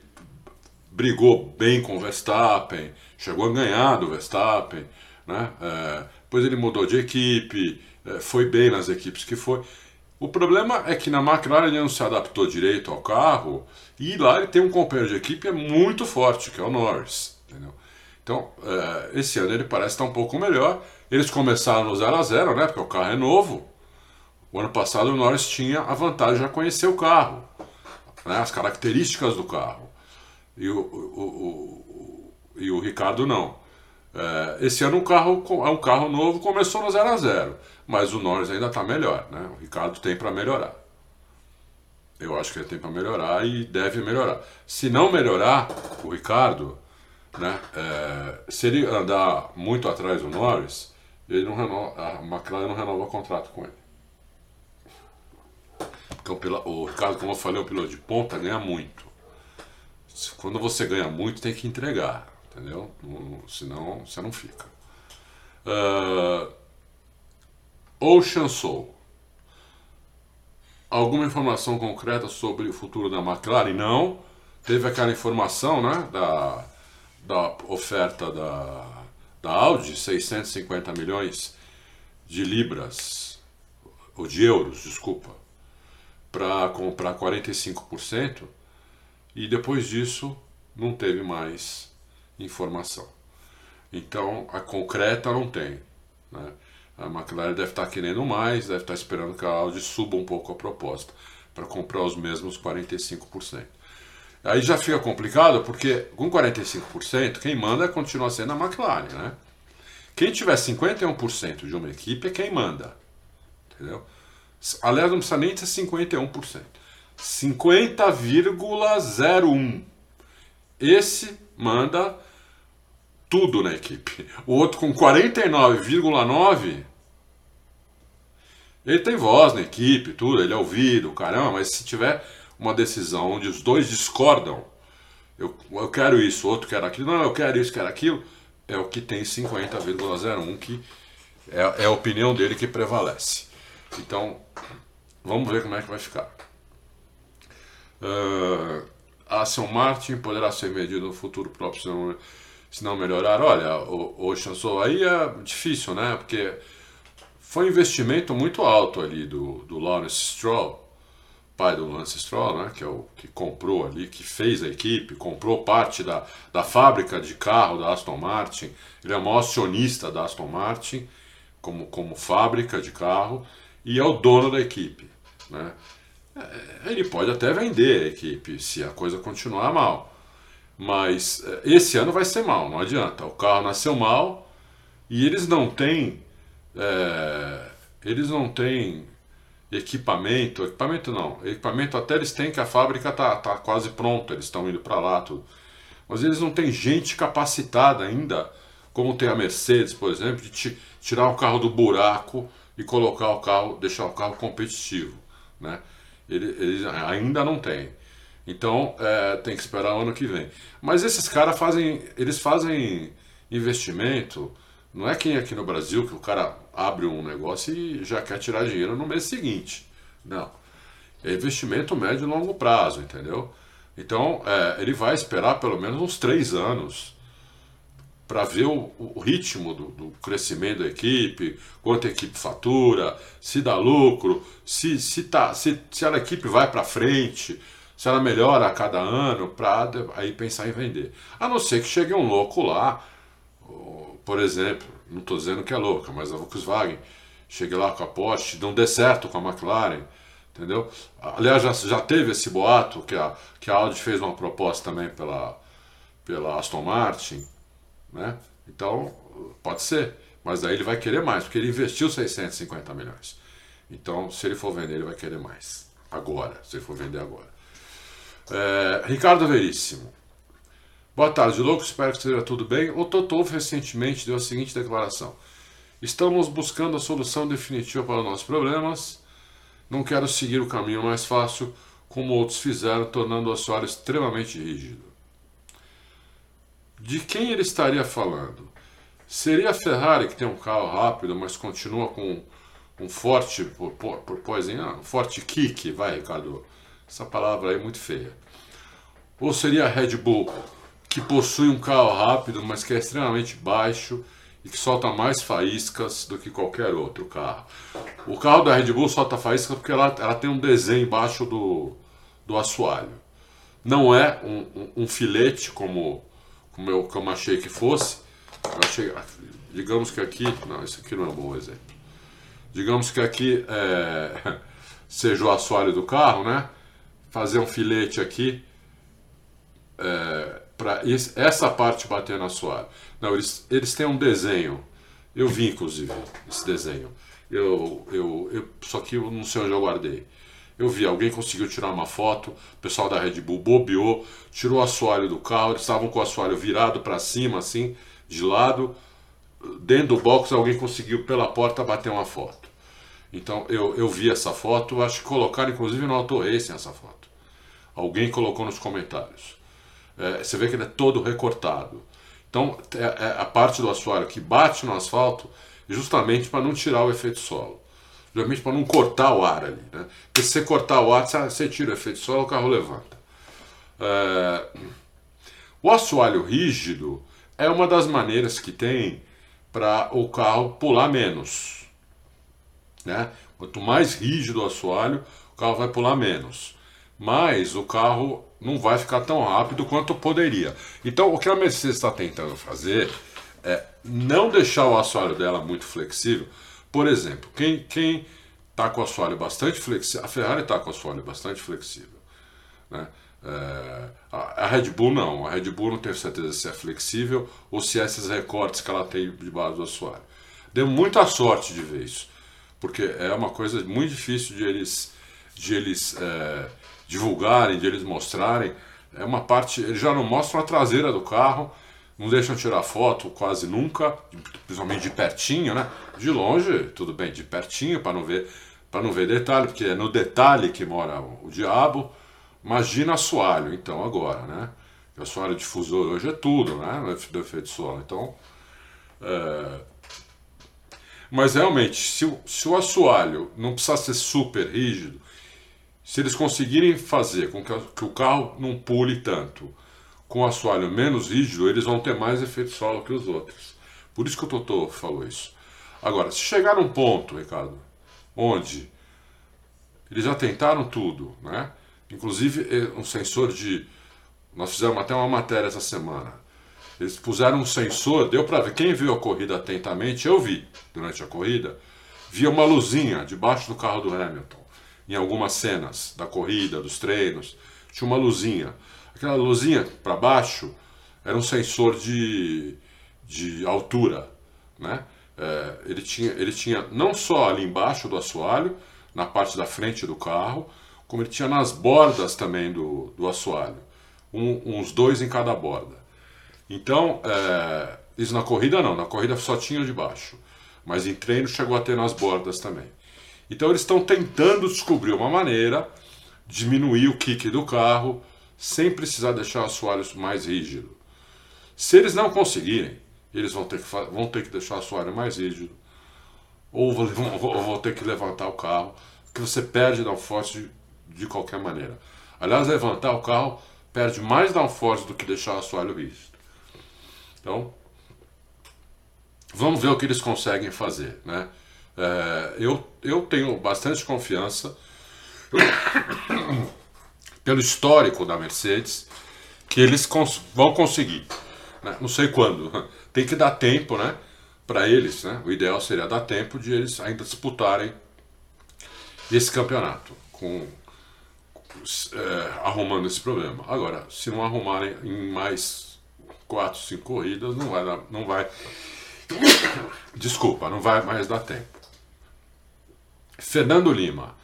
brigou bem com o Verstappen, chegou a ganhar do Verstappen, né? É, depois ele mudou de equipe, é, foi bem nas equipes que foi. O problema é que na McLaren ele não se adaptou direito ao carro e lá ele tem um companheiro de equipe muito forte, que é o Norris. Entendeu? Então, é, esse ano ele parece estar um pouco melhor. Eles começaram no 0 a 0 né? Porque o carro é novo. O ano passado o Norris tinha a vantagem de já conhecer o carro, né? as características do carro. E o, o, o, e o Ricardo não. É, esse ano o carro é um carro novo, começou no 0 a 0 mas o Norris ainda está melhor, né? O Ricardo tem para melhorar. Eu acho que ele tem para melhorar e deve melhorar. Se não melhorar, o Ricardo, né? É, se ele andar muito atrás do Norris, ele não renova, a McLaren não renova o contrato com ele. Porque o, Ricardo, como eu falei, o piloto de ponta ganha muito. Quando você ganha muito, tem que entregar, entendeu? Senão você não fica. Uh, Ocean Soul. Alguma informação concreta sobre o futuro da McLaren? Não. Teve aquela informação né, da, da oferta da, da Audi, 650 milhões de libras, ou de euros, desculpa, para comprar 45%, e depois disso não teve mais informação. Então, a concreta não tem. Né? A McLaren deve estar querendo mais, deve estar esperando que a Audi suba um pouco a proposta para comprar os mesmos 45%. Aí já fica complicado porque com 45% quem manda continua sendo a McLaren, né? Quem tiver 51% de uma equipe é quem manda. Entendeu? Aliás, não precisa nem ser 51%. 50,01. Esse manda tudo na equipe. O outro com 49,9 ele tem voz na equipe, tudo, ele é ouvido, caramba, mas se tiver uma decisão onde os dois discordam, eu, eu quero isso, o outro quer aquilo, não, eu quero isso, quero aquilo, é o que tem 50,01, que é, é a opinião dele que prevalece. Então, vamos ver como é que vai ficar. Uh, Martin poderá ser medido no futuro próprio se não, se não melhorar. Olha, o, o Chancellor aí é difícil, né? Porque foi um investimento muito alto ali do, do Lawrence Stroll, pai do Lawrence Stroll, né, que é o que comprou ali, que fez a equipe, comprou parte da, da fábrica de carro da Aston Martin. Ele é o maior acionista da Aston Martin como, como fábrica de carro e é o dono da equipe. Né? É, ele pode até vender a equipe se a coisa continuar mal. Mas é, esse ano vai ser mal, não adianta. O carro nasceu mal e eles não têm é, eles não têm equipamento, equipamento não, equipamento até eles têm que a fábrica tá, tá quase pronta, eles estão indo para lá tudo. Mas eles não têm gente capacitada ainda, como tem a Mercedes, por exemplo, de tirar o carro do buraco e colocar o carro, deixar o carro competitivo, né? Eles, eles ainda não têm. Então é, tem que esperar o ano que vem. Mas esses caras fazem, eles fazem investimento. Não é quem aqui no Brasil que o cara abre um negócio e já quer tirar dinheiro no mês seguinte. Não. É investimento médio e longo prazo, entendeu? Então é, ele vai esperar pelo menos uns três anos para ver o, o ritmo do, do, crescimento da equipe, quanto a equipe fatura, se dá lucro, se, se, tá, se, se a equipe vai para frente, se ela melhora a cada ano, para aí pensar em vender. A não ser que chegue um louco lá, por exemplo, não estou dizendo que é louca, mas a Volkswagen chegue lá com a Porsche, não dê certo com a McLaren, entendeu? Aliás, já, já teve esse boato que a, que a Audi fez uma proposta também pela, pela Aston Martin, né? Então, pode ser. Mas aí ele vai querer mais, porque ele investiu 650 milhões. Então, se ele for vender, ele vai querer mais. Agora, se ele for vender agora. É, Ricardo Veríssimo. Boa tarde, louco. Espero que esteja tudo bem. O Totov recentemente deu a seguinte declaração: Estamos buscando a solução definitiva para os nossos problemas. Não quero seguir o caminho mais fácil, como outros fizeram, tornando o assoalho extremamente rígido. De quem ele estaria falando? Seria a Ferrari que tem um carro rápido, mas continua com um forte, por, por, por poesia, um forte kick, vai Ricardo, essa palavra aí é muito feia. Ou seria a Red Bull, que possui um carro rápido, mas que é extremamente baixo e que solta mais faíscas do que qualquer outro carro. O carro da Red Bull solta faíscas porque ela, ela tem um desenho embaixo do, do assoalho. Não é um, um, um filete como como eu, como achei que fosse, achei, digamos que aqui, não, isso aqui não é um bom exemplo. Digamos que aqui é, seja o assoalho do carro, né? Fazer um filete aqui é, para essa parte bater no assoalho. Não, eles, eles têm um desenho. Eu vi, inclusive, esse desenho. Eu, eu, eu, só que eu não sei onde eu guardei. Eu vi, alguém conseguiu tirar uma foto, o pessoal da Red Bull bobeou, tirou o assoalho do carro, eles estavam com o assoalho virado para cima, assim, de lado. Dentro do box, alguém conseguiu pela porta bater uma foto. Então eu, eu vi essa foto, acho que colocaram inclusive no Auto Racing essa foto. Alguém colocou nos comentários. É, você vê que ele é todo recortado. Então é, é a parte do assoalho que bate no asfalto justamente para não tirar o efeito solo geralmente para não cortar o ar ali. Né? Porque se você cortar o ar, você tira o efeito solo, o carro levanta. É... O assoalho rígido é uma das maneiras que tem para o carro pular menos. Né? Quanto mais rígido o assoalho, o carro vai pular menos. Mas o carro não vai ficar tão rápido quanto poderia. Então, o que a Mercedes está tentando fazer é não deixar o assoalho dela muito flexível, por exemplo, quem quem está com o assoalho bastante flexível, a Ferrari está com o assoalho bastante flexível, né? É, a, Red Bull não, a Red Bull não tenho certeza se é flexível ou se é esses recortes que ela tem debaixo do assoalho. Deu muita sorte de ver isso, porque é uma coisa muito difícil de eles, de eles é, divulgarem, de eles mostrarem. É uma parte, eles já não mostram a traseira do carro, não deixam tirar foto quase nunca, principalmente de pertinho, né? De longe, tudo bem, de pertinho para não ver para não ver detalhe, porque é no detalhe que mora o, diabo. Imagina assoalho, então, agora, né? O assoalho difusor hoje é tudo, né? Do efeito solo. Então, é... Mas realmente, se o, se o assoalho não precisar ser super rígido, se eles conseguirem fazer com que, o carro não pule tanto, com o assoalho menos rígido, eles vão ter mais efeito solo que os outros. Por isso que o Totô falou isso. Agora, se chegar num ponto, Ricardo, onde eles já tentaram tudo, né? Inclusive eh, um sensor de. Nós fizemos até uma matéria essa semana. Eles puseram um sensor, deu para ver. Quem viu a corrida atentamente, eu vi durante a corrida, via uma luzinha debaixo do carro do Hamilton. Em algumas cenas da corrida, dos treinos, tinha uma luzinha. Aquela luzinha para baixo era um sensor de, de altura, né? É, ele, tinha, ele tinha não só ali embaixo do assoalho, na parte da frente do carro, como ele tinha nas bordas também do, do assoalho, um, uns dois em cada borda. Então, é, isso na corrida não, na corrida só tinha de baixo, mas em treino chegou a ter nas bordas também. Então eles estão tentando descobrir uma maneira de diminuir o kick do carro, sem precisar deixar o assoalho mais rígido. Se eles não conseguirem, eles vão ter que, vão ter que deixar o assoalho mais rígido, ou vão, vão ter que levantar o carro, que você perde downforce de, de qualquer maneira. Aliás, levantar o carro perde mais downforce do que deixar o assoalho rígido. Então, vamos ver o que eles conseguem fazer. Né? É, eu, eu tenho bastante confiança pelo histórico da Mercedes que eles cons vão conseguir. Né? Não sei quando. Tem que dar tempo, né? Para eles, né? O ideal seria dar tempo de eles ainda disputarem esse campeonato com é, arrumando esse problema. Agora, se não arrumarem em mais quatro, cinco corridas, não vai dar, não vai. Desculpa, não vai mais dar tempo. Fernando Lima.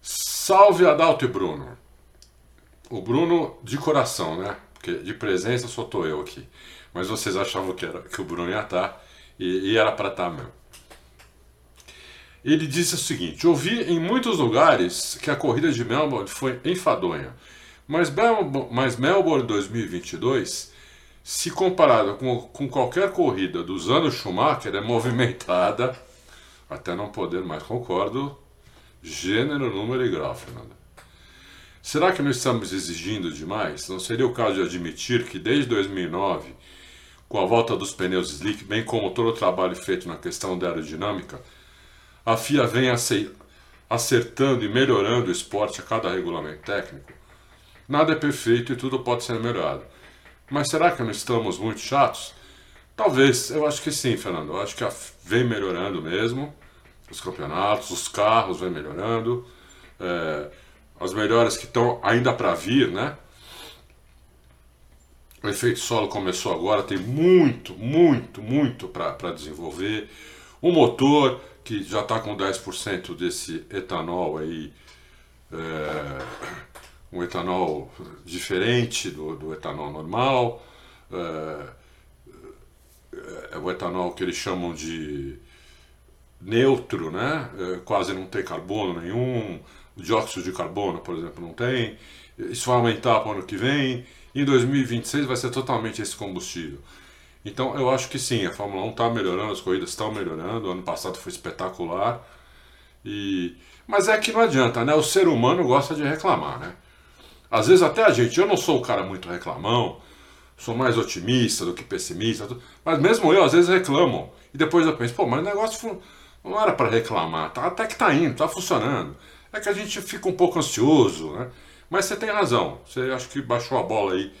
Salve Adalto e Bruno. O Bruno de coração, né? Porque de presença só tô eu aqui. Mas vocês achavam que, era, que o Bruno ia estar tá, e, e era para estar tá mesmo. Ele disse o seguinte: Ouvi em muitos lugares que a corrida de Melbourne foi enfadonha, mas, Melbourne, mas Melbourne 2022, se comparada com, com qualquer corrida dos anos Schumacher, é movimentada, até não poder mais, concordo, gênero, número e grau, Fernanda. Será que não estamos exigindo demais? Não seria o caso de admitir que desde 2009, com a volta dos pneus slick, bem como todo o trabalho feito na questão da aerodinâmica, a FIA vem acertando e melhorando o esporte a cada regulamento técnico? Nada é perfeito e tudo pode ser melhorado. Mas será que não estamos muito chatos? Talvez, eu acho que sim, Fernando. Eu acho que vem melhorando mesmo. Os campeonatos, os carros vem melhorando. É, as melhores que estão ainda para vir, né? O efeito solo começou agora, tem muito, muito, muito para desenvolver. O motor, que já está com 10% desse etanol aí, é, um etanol diferente do, do etanol normal, é, é, o etanol que eles chamam de neutro, né? É, quase não tem carbono nenhum, o dióxido de carbono, por exemplo, não tem. Isso vai aumentar para o ano que vem. Em 2026 vai ser totalmente esse combustível. Então eu acho que sim, a Fórmula 1 está melhorando, as corridas estão melhorando. O ano passado foi espetacular. E... Mas é que não adianta, né? O ser humano gosta de reclamar, né? Às vezes até a gente, eu não sou o cara muito reclamão, sou mais otimista do que pessimista, mas mesmo eu às vezes reclamo. E depois eu penso, pô, mas o negócio não era para reclamar, tá, até que tá indo, tá funcionando. É que a gente fica um pouco ansioso, né? Mas você tem razão. Você acho que baixou a bola aí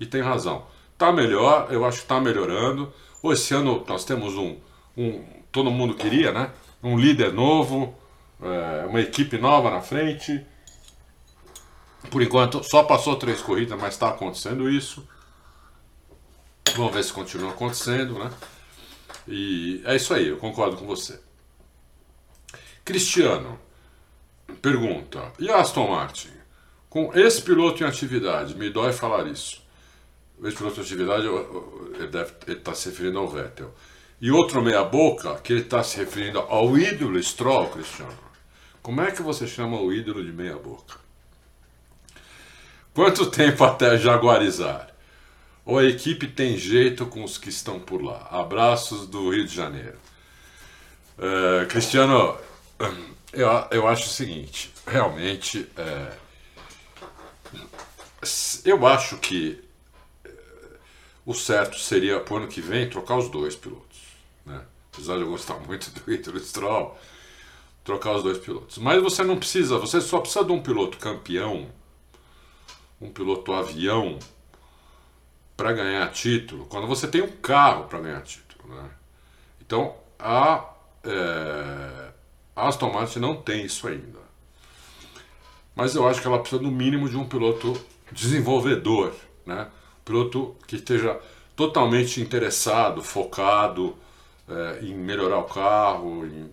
e tem razão. Tá melhor, eu acho que tá melhorando. Esse ano nós temos um, um todo mundo queria, né? Um líder novo, é, uma equipe nova na frente. Por enquanto só passou três corridas, mas está acontecendo isso. Vamos ver se continua acontecendo, né? E é isso aí, eu concordo com você. Cristiano, Pergunta: E Aston Martin? Com esse piloto em atividade, me dói falar isso. Esse piloto em atividade, ele deve estar tá se referindo ao Vettel. E outro meia-boca, que ele está se referindo ao ídolo Stroll, Cristiano. Como é que você chama o ídolo de meia-boca? Quanto tempo até jaguarizar? Ou a equipe tem jeito com os que estão por lá? Abraços do Rio de Janeiro. Uh, Cristiano, eu, eu acho o seguinte, realmente, é, eu acho que é, o certo seria, para o ano que vem, trocar os dois pilotos. Né? Apesar de eu gostar muito do Ítalo Stroll, trocar os dois pilotos. Mas você não precisa, você só precisa de um piloto campeão, um piloto avião, para ganhar título, quando você tem um carro para ganhar título. Né? Então, a. É, Aston Martin não tem isso ainda. Mas eu acho que ela precisa no mínimo de um piloto desenvolvedor, né? Um piloto que esteja totalmente interessado, focado é, em melhorar o carro, em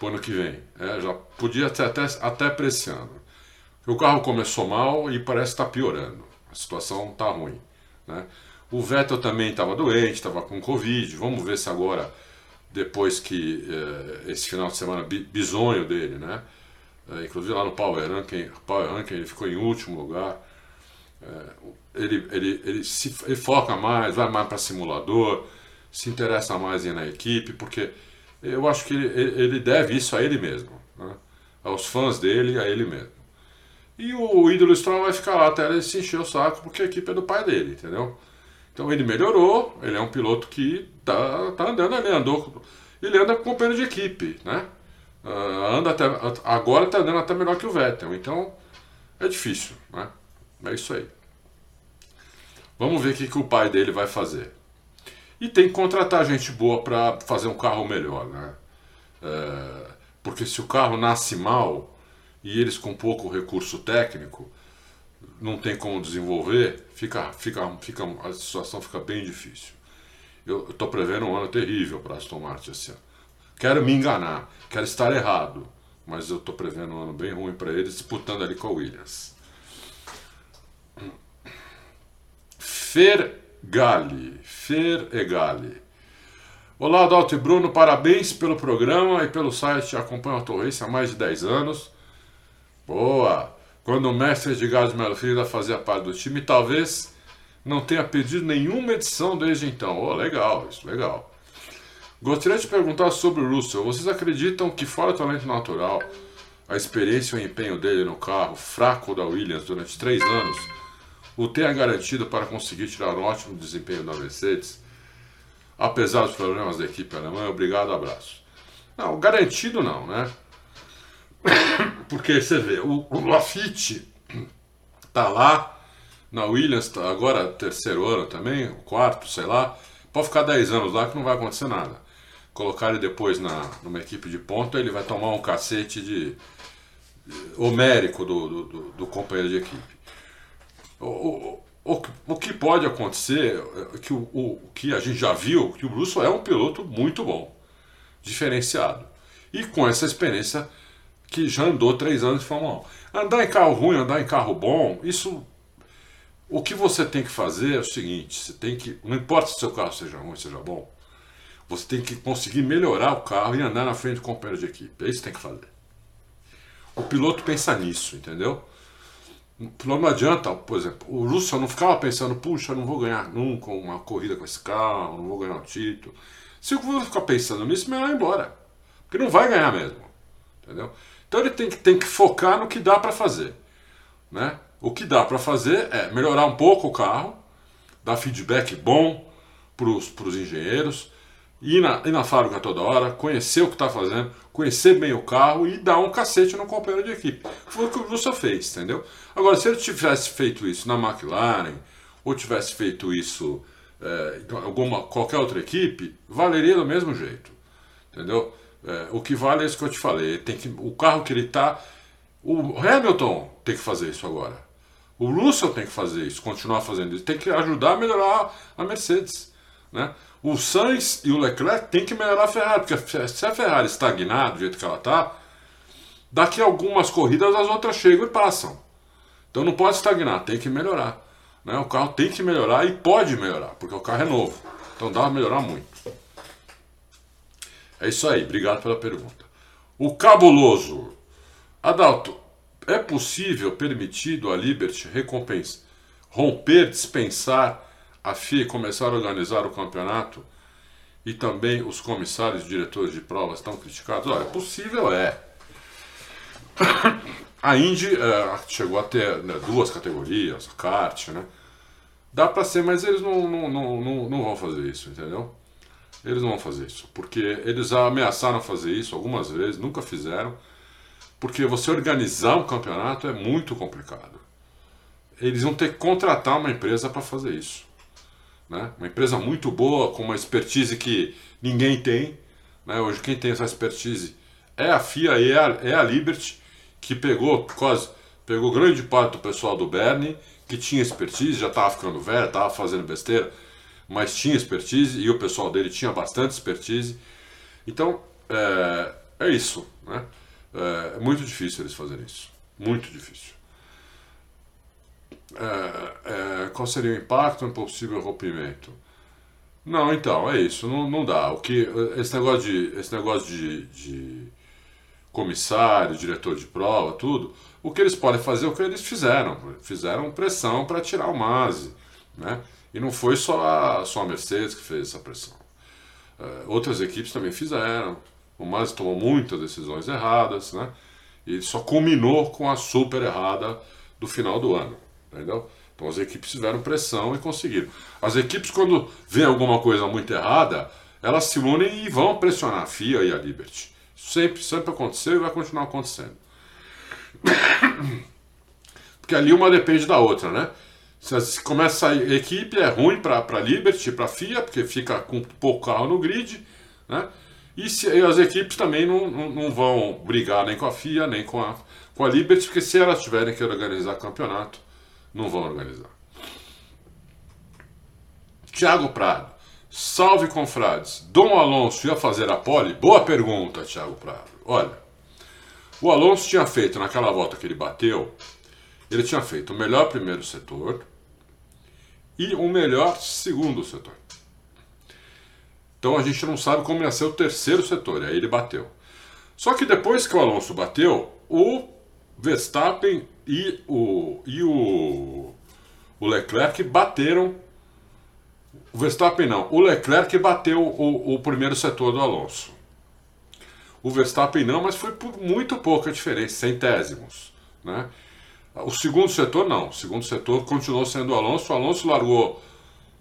o ano que vem. É, já podia ter até, até para esse ano. O carro começou mal e parece estar tá piorando. A situação está ruim. Né? O Vettel também estava doente, estava com Covid. Vamos ver se agora depois que eh, esse final de semana bizonho dele, né? Eh, inclusive lá no Power Ranking, Power Ranking ele ficou em último lugar. É, ele, ele, ele, se, ele foca mais, vai mais para simulador, se interessa mais na equipe, porque eu acho que ele, ele deve isso a ele mesmo, né? aos fãs dele a ele mesmo. E o ídolo Stroll vai ficar lá até ele se encher o saco, porque a equipe é do pai dele, entendeu? Então ele melhorou, ele é um piloto que tá, tá andando ali, andou. Ele anda com companheiro de equipe, né? Uh, anda até, agora está andando até melhor que o Vettel, então é difícil, né? É isso aí. Vamos ver o que, que o pai dele vai fazer. E tem que contratar gente boa para fazer um carro melhor, né? É, porque se o carro nasce mal e eles com pouco recurso técnico não tem como desenvolver, fica, fica, fica, a situação fica bem difícil. Eu estou prevendo um ano terrível para Aston Martin esse ano. Quero me enganar, quero estar errado, mas eu estou prevendo um ano bem ruim para eles, disputando ali com a Williams. Fergali, Feregali. Olá, Adalto e Bruno, parabéns pelo programa e pelo site. Acompanho a Torrência há mais de 10 anos. Boa! Quando o mestre Edgar de Melo Filho fazia parte do time, talvez não tenha perdido nenhuma edição desde então. Oh, legal, isso, legal. Gostaria de perguntar sobre o Russell. Vocês acreditam que, fora o talento natural, a experiência e o empenho dele no carro fraco da Williams durante três anos o tenha garantido para conseguir tirar um ótimo desempenho da Mercedes, apesar dos problemas da equipe alemã? Obrigado, abraço. Não, garantido não, né? Porque você vê, o, o Lafitte tá lá na Williams, tá agora terceiro ano também, quarto, sei lá, pode ficar 10 anos lá que não vai acontecer nada colocar ele depois na, numa equipe de ponta, ele vai tomar um cacete de, homérico do, do, do, do companheiro de equipe. O, o, o, o que pode acontecer, é que o, o que a gente já viu, que o Russell é um piloto muito bom, diferenciado. E com essa experiência que já andou três anos de Fórmula 1. Andar em carro ruim, andar em carro bom, isso. O que você tem que fazer é o seguinte: você tem que. Não importa se o seu carro seja ruim, seja bom, você tem que conseguir melhorar o carro e andar na frente do companheiro de equipe. É isso que tem que fazer. O piloto pensa nisso, entendeu? Não adianta, por exemplo, o Russell não ficava pensando, puxa, não vou ganhar nunca uma corrida com esse carro, não vou ganhar um título. Se o Russell ficar pensando nisso, melhor ir embora. Porque não vai ganhar mesmo. Entendeu? Então ele tem que, tem que focar no que dá para fazer. Né? O que dá para fazer é melhorar um pouco o carro, dar feedback bom para os engenheiros, ir na, ir na fábrica toda hora, conhecer o que está fazendo, conhecer bem o carro e dar um cacete no companheiro de equipe. Foi o que o Russell fez, entendeu? Agora, se ele tivesse feito isso na McLaren, ou tivesse feito isso é, alguma, qualquer outra equipe, valeria do mesmo jeito, entendeu? É, o que vale é isso que eu te falei. Tem que, o carro que ele está. O Hamilton tem que fazer isso agora. O Russell tem que fazer isso, continuar fazendo isso. Tem que ajudar a melhorar a Mercedes. Né? O Sainz e o Leclerc têm que melhorar a Ferrari, porque se a Ferrari estagnar do jeito que ela está, daqui a algumas corridas as outras chegam e passam. Então não pode estagnar, tem que melhorar. Né? O carro tem que melhorar e pode melhorar, porque o carro é novo. Então dá para melhorar muito. É isso aí, obrigado pela pergunta. O cabuloso. Adalto, é possível, permitido a Liberty recompensa, romper, dispensar a FIA começar a organizar o campeonato e também os comissários e diretores de provas estão criticados? Olha, possível é. A Indy é, chegou a ter né, duas categorias, kart, né? Dá para ser, mas eles não, não, não, não, não vão fazer isso, entendeu? Eles não vão fazer isso, porque eles ameaçaram fazer isso algumas vezes, nunca fizeram, porque você organizar um campeonato é muito complicado. Eles vão ter que contratar uma empresa para fazer isso. Né? Uma empresa muito boa, com uma expertise que ninguém tem. Né? Hoje quem tem essa expertise é a FIA e é a, é a Liberty, que pegou quase pegou grande parte do pessoal do Bernie, que tinha expertise, já estava ficando velho, estava fazendo besteira, mas tinha expertise e o pessoal dele tinha bastante expertise. Então, é, é isso. Né? É, é muito difícil eles fazerem isso. Muito difícil. É, é, qual seria o impacto em possível rompimento? Não, então, é isso, não, não dá. O que, esse negócio de, esse negócio de, de comissário, diretor de prova, tudo, o que eles podem fazer é o que eles fizeram. Fizeram pressão para tirar o Masi. Né? E não foi só a, só a Mercedes que fez essa pressão. Uh, outras equipes também fizeram. O Masi tomou muitas decisões erradas, né? E só culminou com a super errada do final do ano. Entendeu? Então as equipes tiveram pressão e conseguiram. As equipes, quando vê alguma coisa muito errada, elas se unem e vão pressionar a FIA e a Liberty. Sempre, sempre aconteceu e vai continuar acontecendo. Porque ali uma depende da outra, né? Se começa a equipe, é ruim para a Liberty, para a FIA, porque fica com pouco carro no grid, né? E, se, e as equipes também não, não, não, vão brigar nem com a FIA, nem com a, com a Liberty, porque se elas tiverem que organizar campeonato, não vão organizar. Tiago Prado. Salve, confrades. Dom Alonso ia fazer a pole? Boa pergunta, Tiago Prado. Olha, o Alonso tinha feito naquela volta que ele bateu, ele tinha feito o melhor primeiro setor e o melhor segundo setor. Então a gente não sabe como ia ser o terceiro setor, e aí ele bateu. Só que depois que o Alonso bateu, o Verstappen e o, e o, o Leclerc bateram. O Verstappen não, o Leclerc bateu o, o primeiro setor do Alonso. O Verstappen não, mas foi por muito pouca diferença, centésimos. Né? O segundo setor não, o segundo setor continuou sendo o Alonso. O Alonso largou,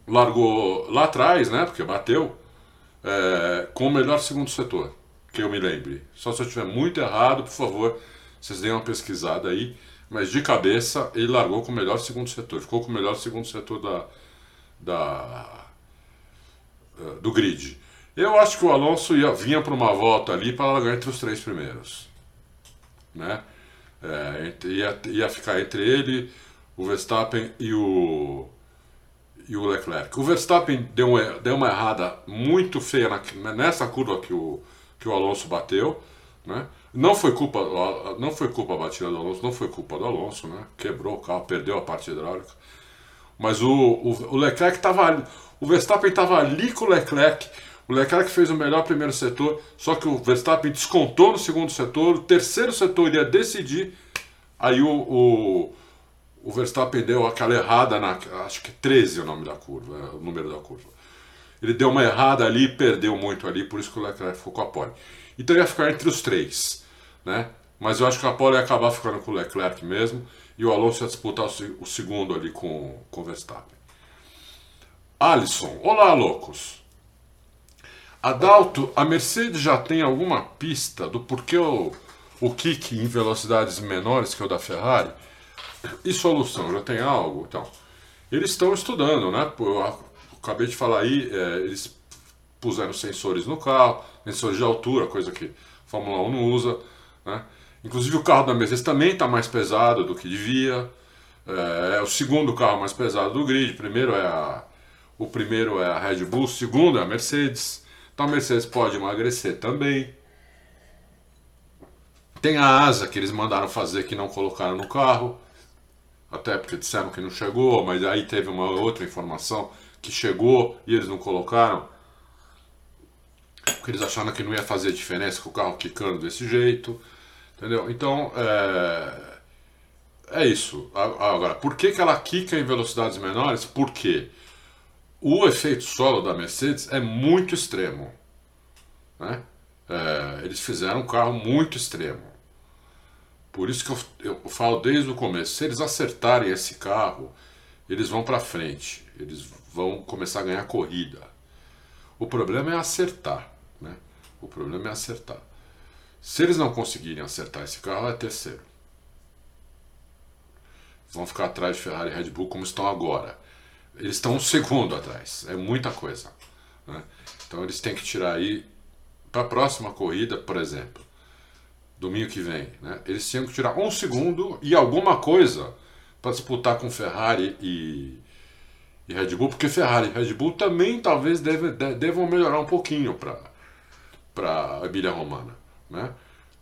largou lá atrás, né? Porque bateu é, com o melhor segundo setor, que eu me lembre. Só se eu estiver muito errado, por favor, vocês deem uma pesquisada aí. Mas de cabeça, ele largou com o melhor segundo setor. Ficou com o melhor segundo setor da, da, do grid. Eu acho que o Alonso ia, vinha para uma volta ali para largar entre os três primeiros. Né? É, ia, ia ficar entre ele, o Verstappen e o, e o Leclerc. O Verstappen deu uma, deu uma errada muito feia na, nessa curva que o, que o Alonso bateu, né? Não foi culpa, não foi culpa a batida do Alonso, não foi culpa do Alonso, né? Quebrou o carro, perdeu a parte hidráulica. Mas o, o, o Leclerc estava o Verstappen estava ali com o Leclerc. O Leclerc fez o melhor primeiro setor, só que o Verstappen descontou no segundo setor. O terceiro setor ia decidir. Aí o, o o Verstappen deu aquela errada na. Acho que 13 é o nome da curva, é o número da curva. Ele deu uma errada ali, perdeu muito ali, por isso que o Leclerc ficou com a pole. Então ia ficar entre os três, né? Mas eu acho que a pole ia acabar ficando com o Leclerc mesmo, e o Alonso ia disputar o segundo ali com, com o Verstappen. Alisson, olá loucos! Adalto, a Mercedes já tem alguma pista do porquê o, o kick em velocidades menores que o da Ferrari? E solução? Já tem algo? Então, eles estão estudando, né? Eu acabei de falar aí, é, eles puseram sensores no carro, sensores de altura, coisa que a Fórmula 1 não usa, né? Inclusive o carro da Mercedes também está mais pesado do que devia. É, é, o segundo carro mais pesado do grid. Primeiro é a, o primeiro é a Red Bull, o segundo é a Mercedes. Então a Mercedes pode emagrecer também. Tem a asa que eles mandaram fazer que não colocaram no carro até porque disseram que não chegou, mas aí teve uma outra informação que chegou e eles não colocaram, porque eles acharam que não ia fazer diferença com o carro quicando desse jeito, entendeu? Então, é, é isso. Agora, por que, que ela quica em velocidades menores? Porque o efeito solo da Mercedes é muito extremo, né? É, eles fizeram um carro muito extremo. Por isso que eu, eu falo desde o começo, se eles acertarem esse carro, eles vão para frente, eles vão começar a ganhar corrida. O problema é acertar, né? O problema é acertar. Se eles não conseguirem acertar esse carro, é terceiro. Vão ficar atrás de Ferrari e Red Bull como estão agora. Eles estão um segundo atrás. É muita coisa. Né? Então eles têm que tirar aí para a próxima corrida, por exemplo domingo que vem. Né? Eles tinham que tirar um segundo e alguma coisa para disputar com Ferrari e, e, Red Bull, porque Ferrari e Red Bull também talvez deve, devam melhorar um pouquinho para a Emília Romana. Né?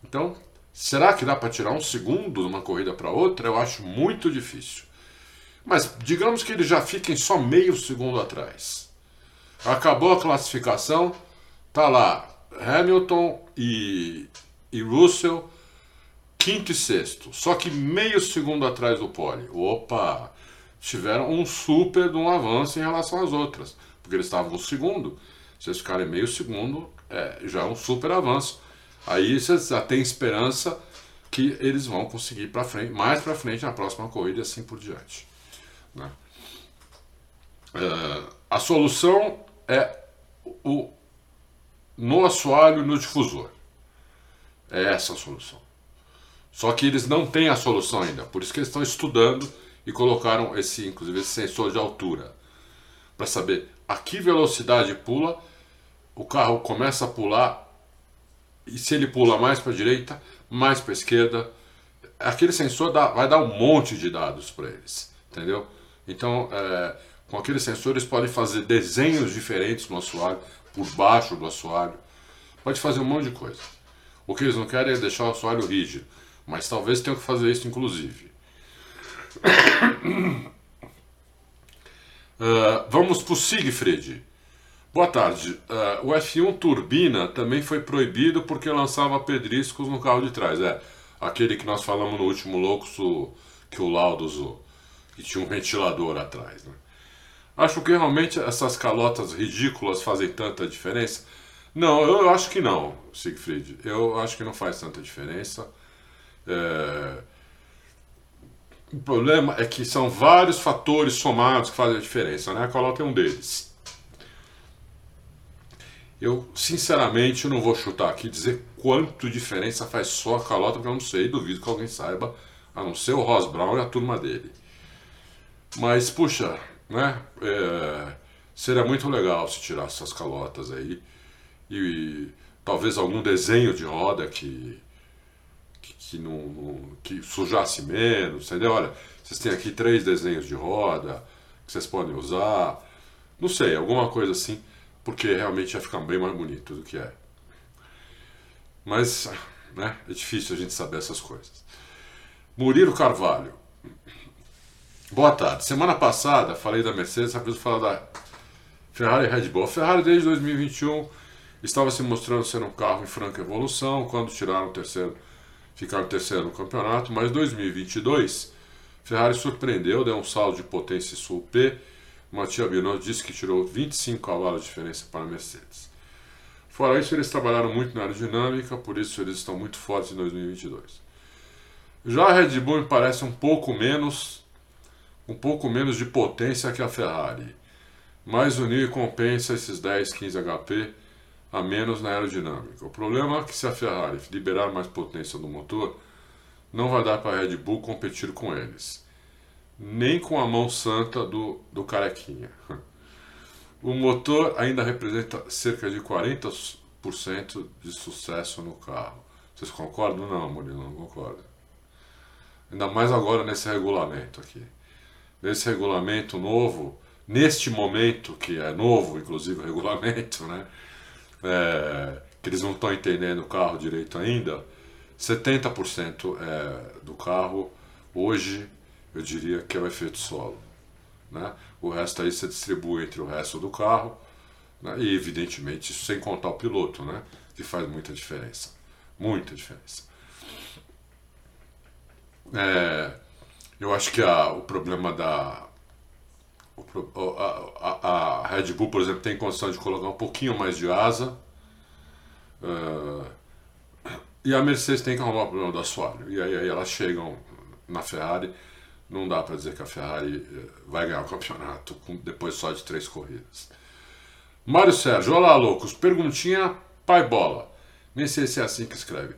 Então, será que dá para tirar um segundo de uma corrida para outra? Eu acho muito difícil. Mas digamos que eles já fiquem só meio segundo atrás. Acabou a classificação, tá lá Hamilton e e Russell quinto e sexto, só que meio segundo atrás do pole. Opa! Tiveram um super de um avanço em relação às outras, porque eles estavam no segundo. Se eles ficarem meio segundo, é, já é um super avanço. Aí você já tem esperança que eles vão conseguir para frente, mais para frente na próxima corrida e assim por diante. Né? Uh, a solução é o no assoalho no difusor. É essa a solução. Só que eles não têm a solução ainda, por isso que eles estão estudando e colocaram esse, inclusive, esse sensor de altura para saber a que velocidade pula, o carro começa a pular e se ele pula mais para a direita, mais para a esquerda, aquele sensor dá, vai dar um monte de dados para eles, entendeu? Então, é, com aquele sensor eles podem fazer desenhos diferentes no assoalho, por baixo do assoalho, pode fazer um monte de coisa. O que eles não querem é deixar o assoalho rígido, mas talvez tenham que fazer isso inclusive. Uh, vamos para o Siegfried. Boa tarde. Uh, o F1 turbina também foi proibido porque lançava pedriscos no carro de trás. É, aquele que nós falamos no último Loucos, que o Laudo usou, que tinha um ventilador atrás. Né? Acho que realmente essas calotas ridículas fazem tanta diferença. Não, eu acho que não, Siegfried. Eu acho que não faz tanta diferença. É... O problema é que são vários fatores somados que fazem a diferença, né? A calota é um deles. Eu, sinceramente, não vou chutar aqui dizer quanto diferença faz só a calota, porque eu não sei, duvido que alguém saiba, a não ser o Ross Brown e a turma dele. Mas, puxa, né? É, seria muito legal se tirasse essas calotas aí e, e talvez algum desenho de roda que que, que não, não, que sujasse menos, entendeu? Olha, vocês têm aqui três desenhos de roda que vocês podem usar, não sei, alguma coisa assim porque realmente ia ficar bem mais bonito do que é. Mas né, é difícil a gente saber essas coisas. Murilo Carvalho. Boa tarde. Semana passada falei da Mercedes, agora falar da Ferrari e Red Bull. A Ferrari desde 2021 estava se mostrando ser um carro em franca evolução, quando tiraram o terceiro, ficaram terceiro no campeonato, mas 2022 Ferrari surpreendeu, deu um saldo de potência Sul P Matia Binotto disse que tirou 25 cavalos de diferença para a Mercedes. Fora isso, eles trabalharam muito na aerodinâmica, por isso eles estão muito fortes em 2022. Já a Red Bull me parece um pouco menos um pouco menos de potência que a Ferrari, mas o Nio compensa esses 10, 15 HP a menos na aerodinâmica. O problema é que se a Ferrari liberar mais potência no motor, não vai dar para a Red Bull competir com eles nem com a mão santa do, do carequinha. O motor ainda representa cerca de 40% de sucesso no carro. Vocês concordam? Não, Murilo, não concordo. Ainda mais agora nesse regulamento aqui. Nesse regulamento novo, neste momento, que é novo, inclusive o regulamento, né? É, que eles não estão entendendo o carro direito ainda, 70% é, do carro hoje eu diria que é o efeito solo. Né? O resto aí você distribui entre o resto do carro, né? e evidentemente isso sem contar o piloto, né? que faz muita diferença. Muita diferença. É, eu acho que a, o problema da. O, a, a, a, Red Bull, por exemplo, tem condição de colocar um pouquinho mais de asa. Uh, e a Mercedes tem que arrumar o problema do assoalho. E aí, aí elas chegam na Ferrari não dá para dizer que a Ferrari eh, vai ganhar o campeonato depois só de três corridas. Mário Sérgio, olá loucos, perguntinha pai bola. Nem sei se é assim que escreve.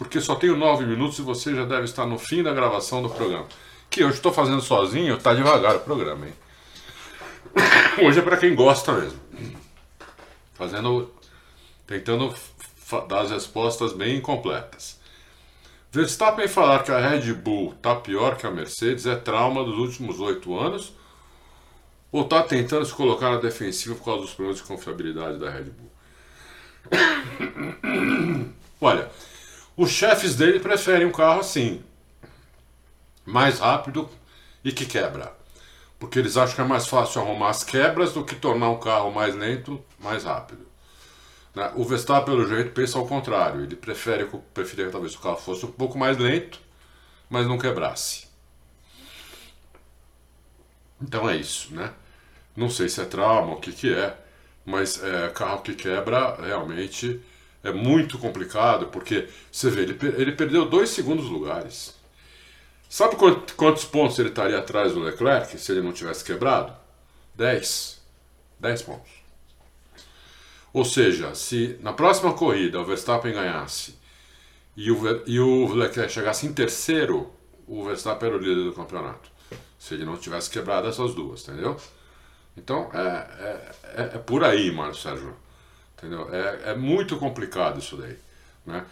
Porque só tenho nove minutos e você já deve estar no fim da gravação do programa. Que hoje estou fazendo sozinho, tá devagar o programa, hein? Hoje é para quem gosta mesmo. Fazendo. Tentando dar as respostas bem completas. Verstappen falar que a Red Bull está pior que a Mercedes é trauma dos últimos oito anos ou está tentando se colocar na defensiva por causa dos problemas de confiabilidade da Red Bull? Olha, os chefes dele preferem um carro assim, mais rápido e que quebra. Porque eles acham que é mais fácil arrumar as quebras do que tornar um carro mais lento mais rápido. Né? O Verstappen, pelo jeito, pensa ao contrário. Ele prefere, preferia que talvez o carro fosse um pouco mais lento, mas não quebrasse. Então é isso, né? Não sei se é trauma, o que, que é, mas é, carro que quebra realmente é muito complicado, porque você vê, ele, ele perdeu dois segundos lugares. Sabe quantos pontos ele estaria atrás do Leclerc se ele não tivesse quebrado? 10. 10 pontos. Ou seja, se na próxima corrida o Verstappen ganhasse e o, e o Leclerc chegasse em terceiro, o Verstappen era o líder do campeonato. Se ele não tivesse quebrado essas duas, entendeu? Então é, é, é, é por aí, Mário Sérgio. Entendeu? É, é muito complicado isso daí. Né?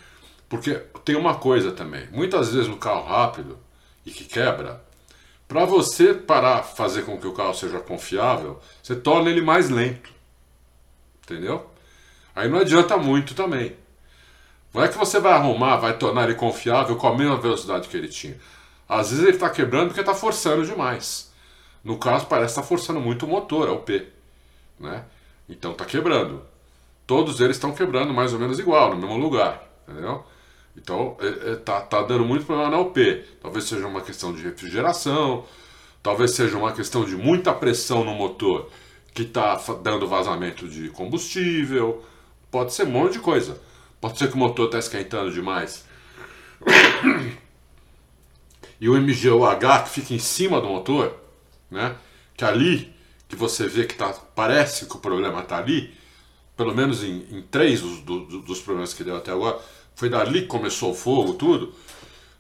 Porque tem uma coisa também. Muitas vezes no carro rápido e que quebra, para você parar, fazer com que o carro seja confiável, você torna ele mais lento. Entendeu? Aí não adianta muito também. Não é que você vai arrumar, vai tornar ele confiável com a mesma velocidade que ele tinha. Às vezes ele está quebrando porque está forçando demais. No caso, parece estar tá forçando muito o motor, é o P. Né? Então está quebrando. Todos eles estão quebrando mais ou menos igual, no mesmo lugar. Entendeu? Então é, é, tá, dando muito problema na UP. Talvez seja uma questão de refrigeração, talvez seja uma questão de muita pressão no motor que está dando vazamento de combustível. Pode ser um monte de coisa. Pode ser que o motor está esquentando demais. E o MGUH que fica em cima do motor, né? Que ali que você vê que tá, parece que o problema está ali, pelo menos em, em três dos, do, dos problemas que deu até agora, foi dali que começou o fogo, tudo.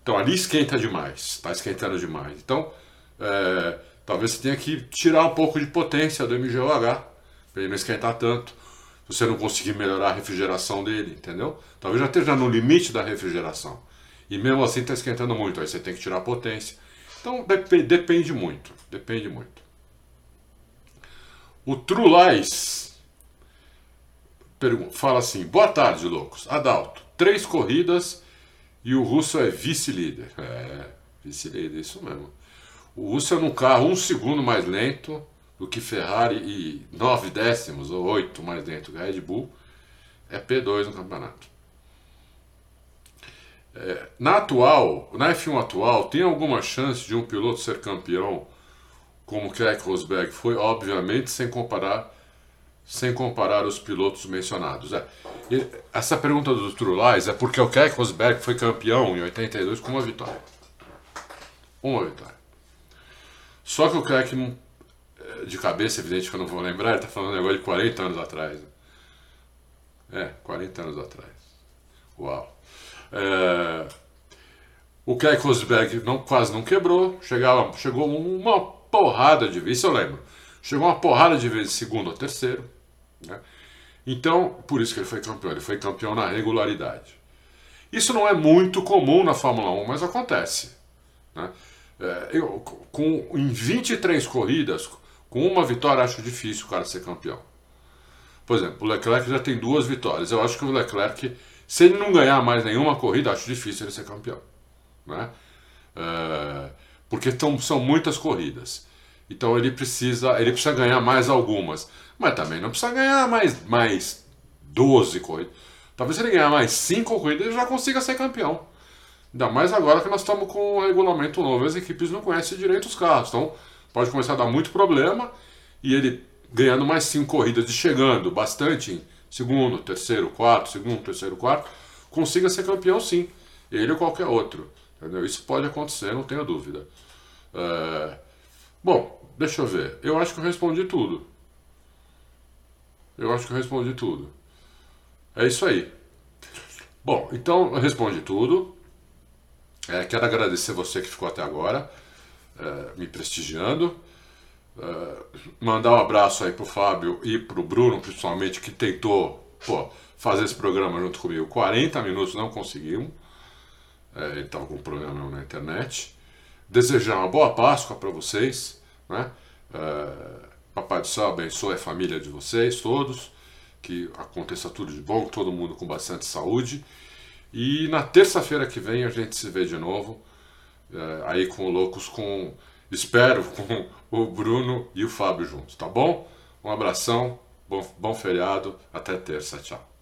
Então ali esquenta demais, está esquentando demais. Então, é, talvez você tenha que tirar um pouco de potência do MGOH, para ele não esquentar tanto. Se você não conseguir melhorar a refrigeração dele, entendeu? Talvez já esteja no limite da refrigeração. E mesmo assim está esquentando muito, aí você tem que tirar a potência. Então dep depende muito, depende muito. O Trulais fala assim: Boa tarde, loucos. Adalto, três corridas e o Russo é vice-líder. É, vice-líder, isso mesmo. O Russo é num carro um segundo mais lento do que Ferrari e nove décimos ou oito mais lento que a Red Bull. É P2 no campeonato. É, na atual, na F1 atual, tem alguma chance de um piloto ser campeão como Keck Rosberg foi? Obviamente, sem comparar sem comparar os pilotos mencionados. É. essa pergunta do Trulais é porque o Keck Rosberg foi campeão em 82 com uma vitória. Uma vitória. Só que o Keck, é, de cabeça, evidente que eu não vou lembrar, ele está falando um negócio de 40 anos atrás. É, 40 anos atrás. Uau. É, o Keck Rosberg não, quase não quebrou, chegava, chegou uma porrada de vezes, isso eu lembro. Chegou uma porrada de vezes segundo ou terceiro né? Então, por isso que ele foi campeão, ele foi campeão na regularidade. Isso não é muito comum na Fórmula 1, mas acontece. Né? É, eu, com, em 23 corridas, com uma vitória, acho difícil o cara ser campeão. Por exemplo, o Leclerc já tem duas vitórias. Eu acho que o Leclerc, se ele não ganhar mais nenhuma corrida, acho difícil ele ser campeão. Né? É, porque tão, são muitas corridas. Então ele precisa, ele precisa ganhar mais algumas. Mas também não precisa ganhar mais, mais 12 corridas. Talvez ele ganhar mais 5 corridas ele já consiga ser campeão. Ainda mais agora que nós estamos com um regulamento novo. As equipes não conhecem direito os carros. Então pode começar a dar muito problema. E ele ganhando mais 5 corridas e chegando bastante em segundo, terceiro, quarto, segundo, terceiro, quarto, consiga ser campeão sim. Ele ou qualquer outro. Entendeu? Isso pode acontecer, não tenho dúvida. É... Bom, deixa eu ver. Eu acho que eu respondi tudo. Eu acho que eu respondi tudo. É isso aí. Bom, então eu respondi tudo. É, quero agradecer você que ficou até agora, é, me prestigiando. É, mandar um abraço aí pro Fábio e pro Bruno, principalmente, que tentou pô, fazer esse programa junto comigo. 40 minutos não conseguimos. É, ele estava com um problema na internet. Desejar uma boa Páscoa para vocês. Né? É, Papai do Céu abençoe a família de vocês todos, que aconteça tudo de bom, todo mundo com bastante saúde. E na terça-feira que vem a gente se vê de novo, é, aí com o Loucos, com, espero, com o Bruno e o Fábio juntos, tá bom? Um abração, bom, bom feriado, até terça, tchau.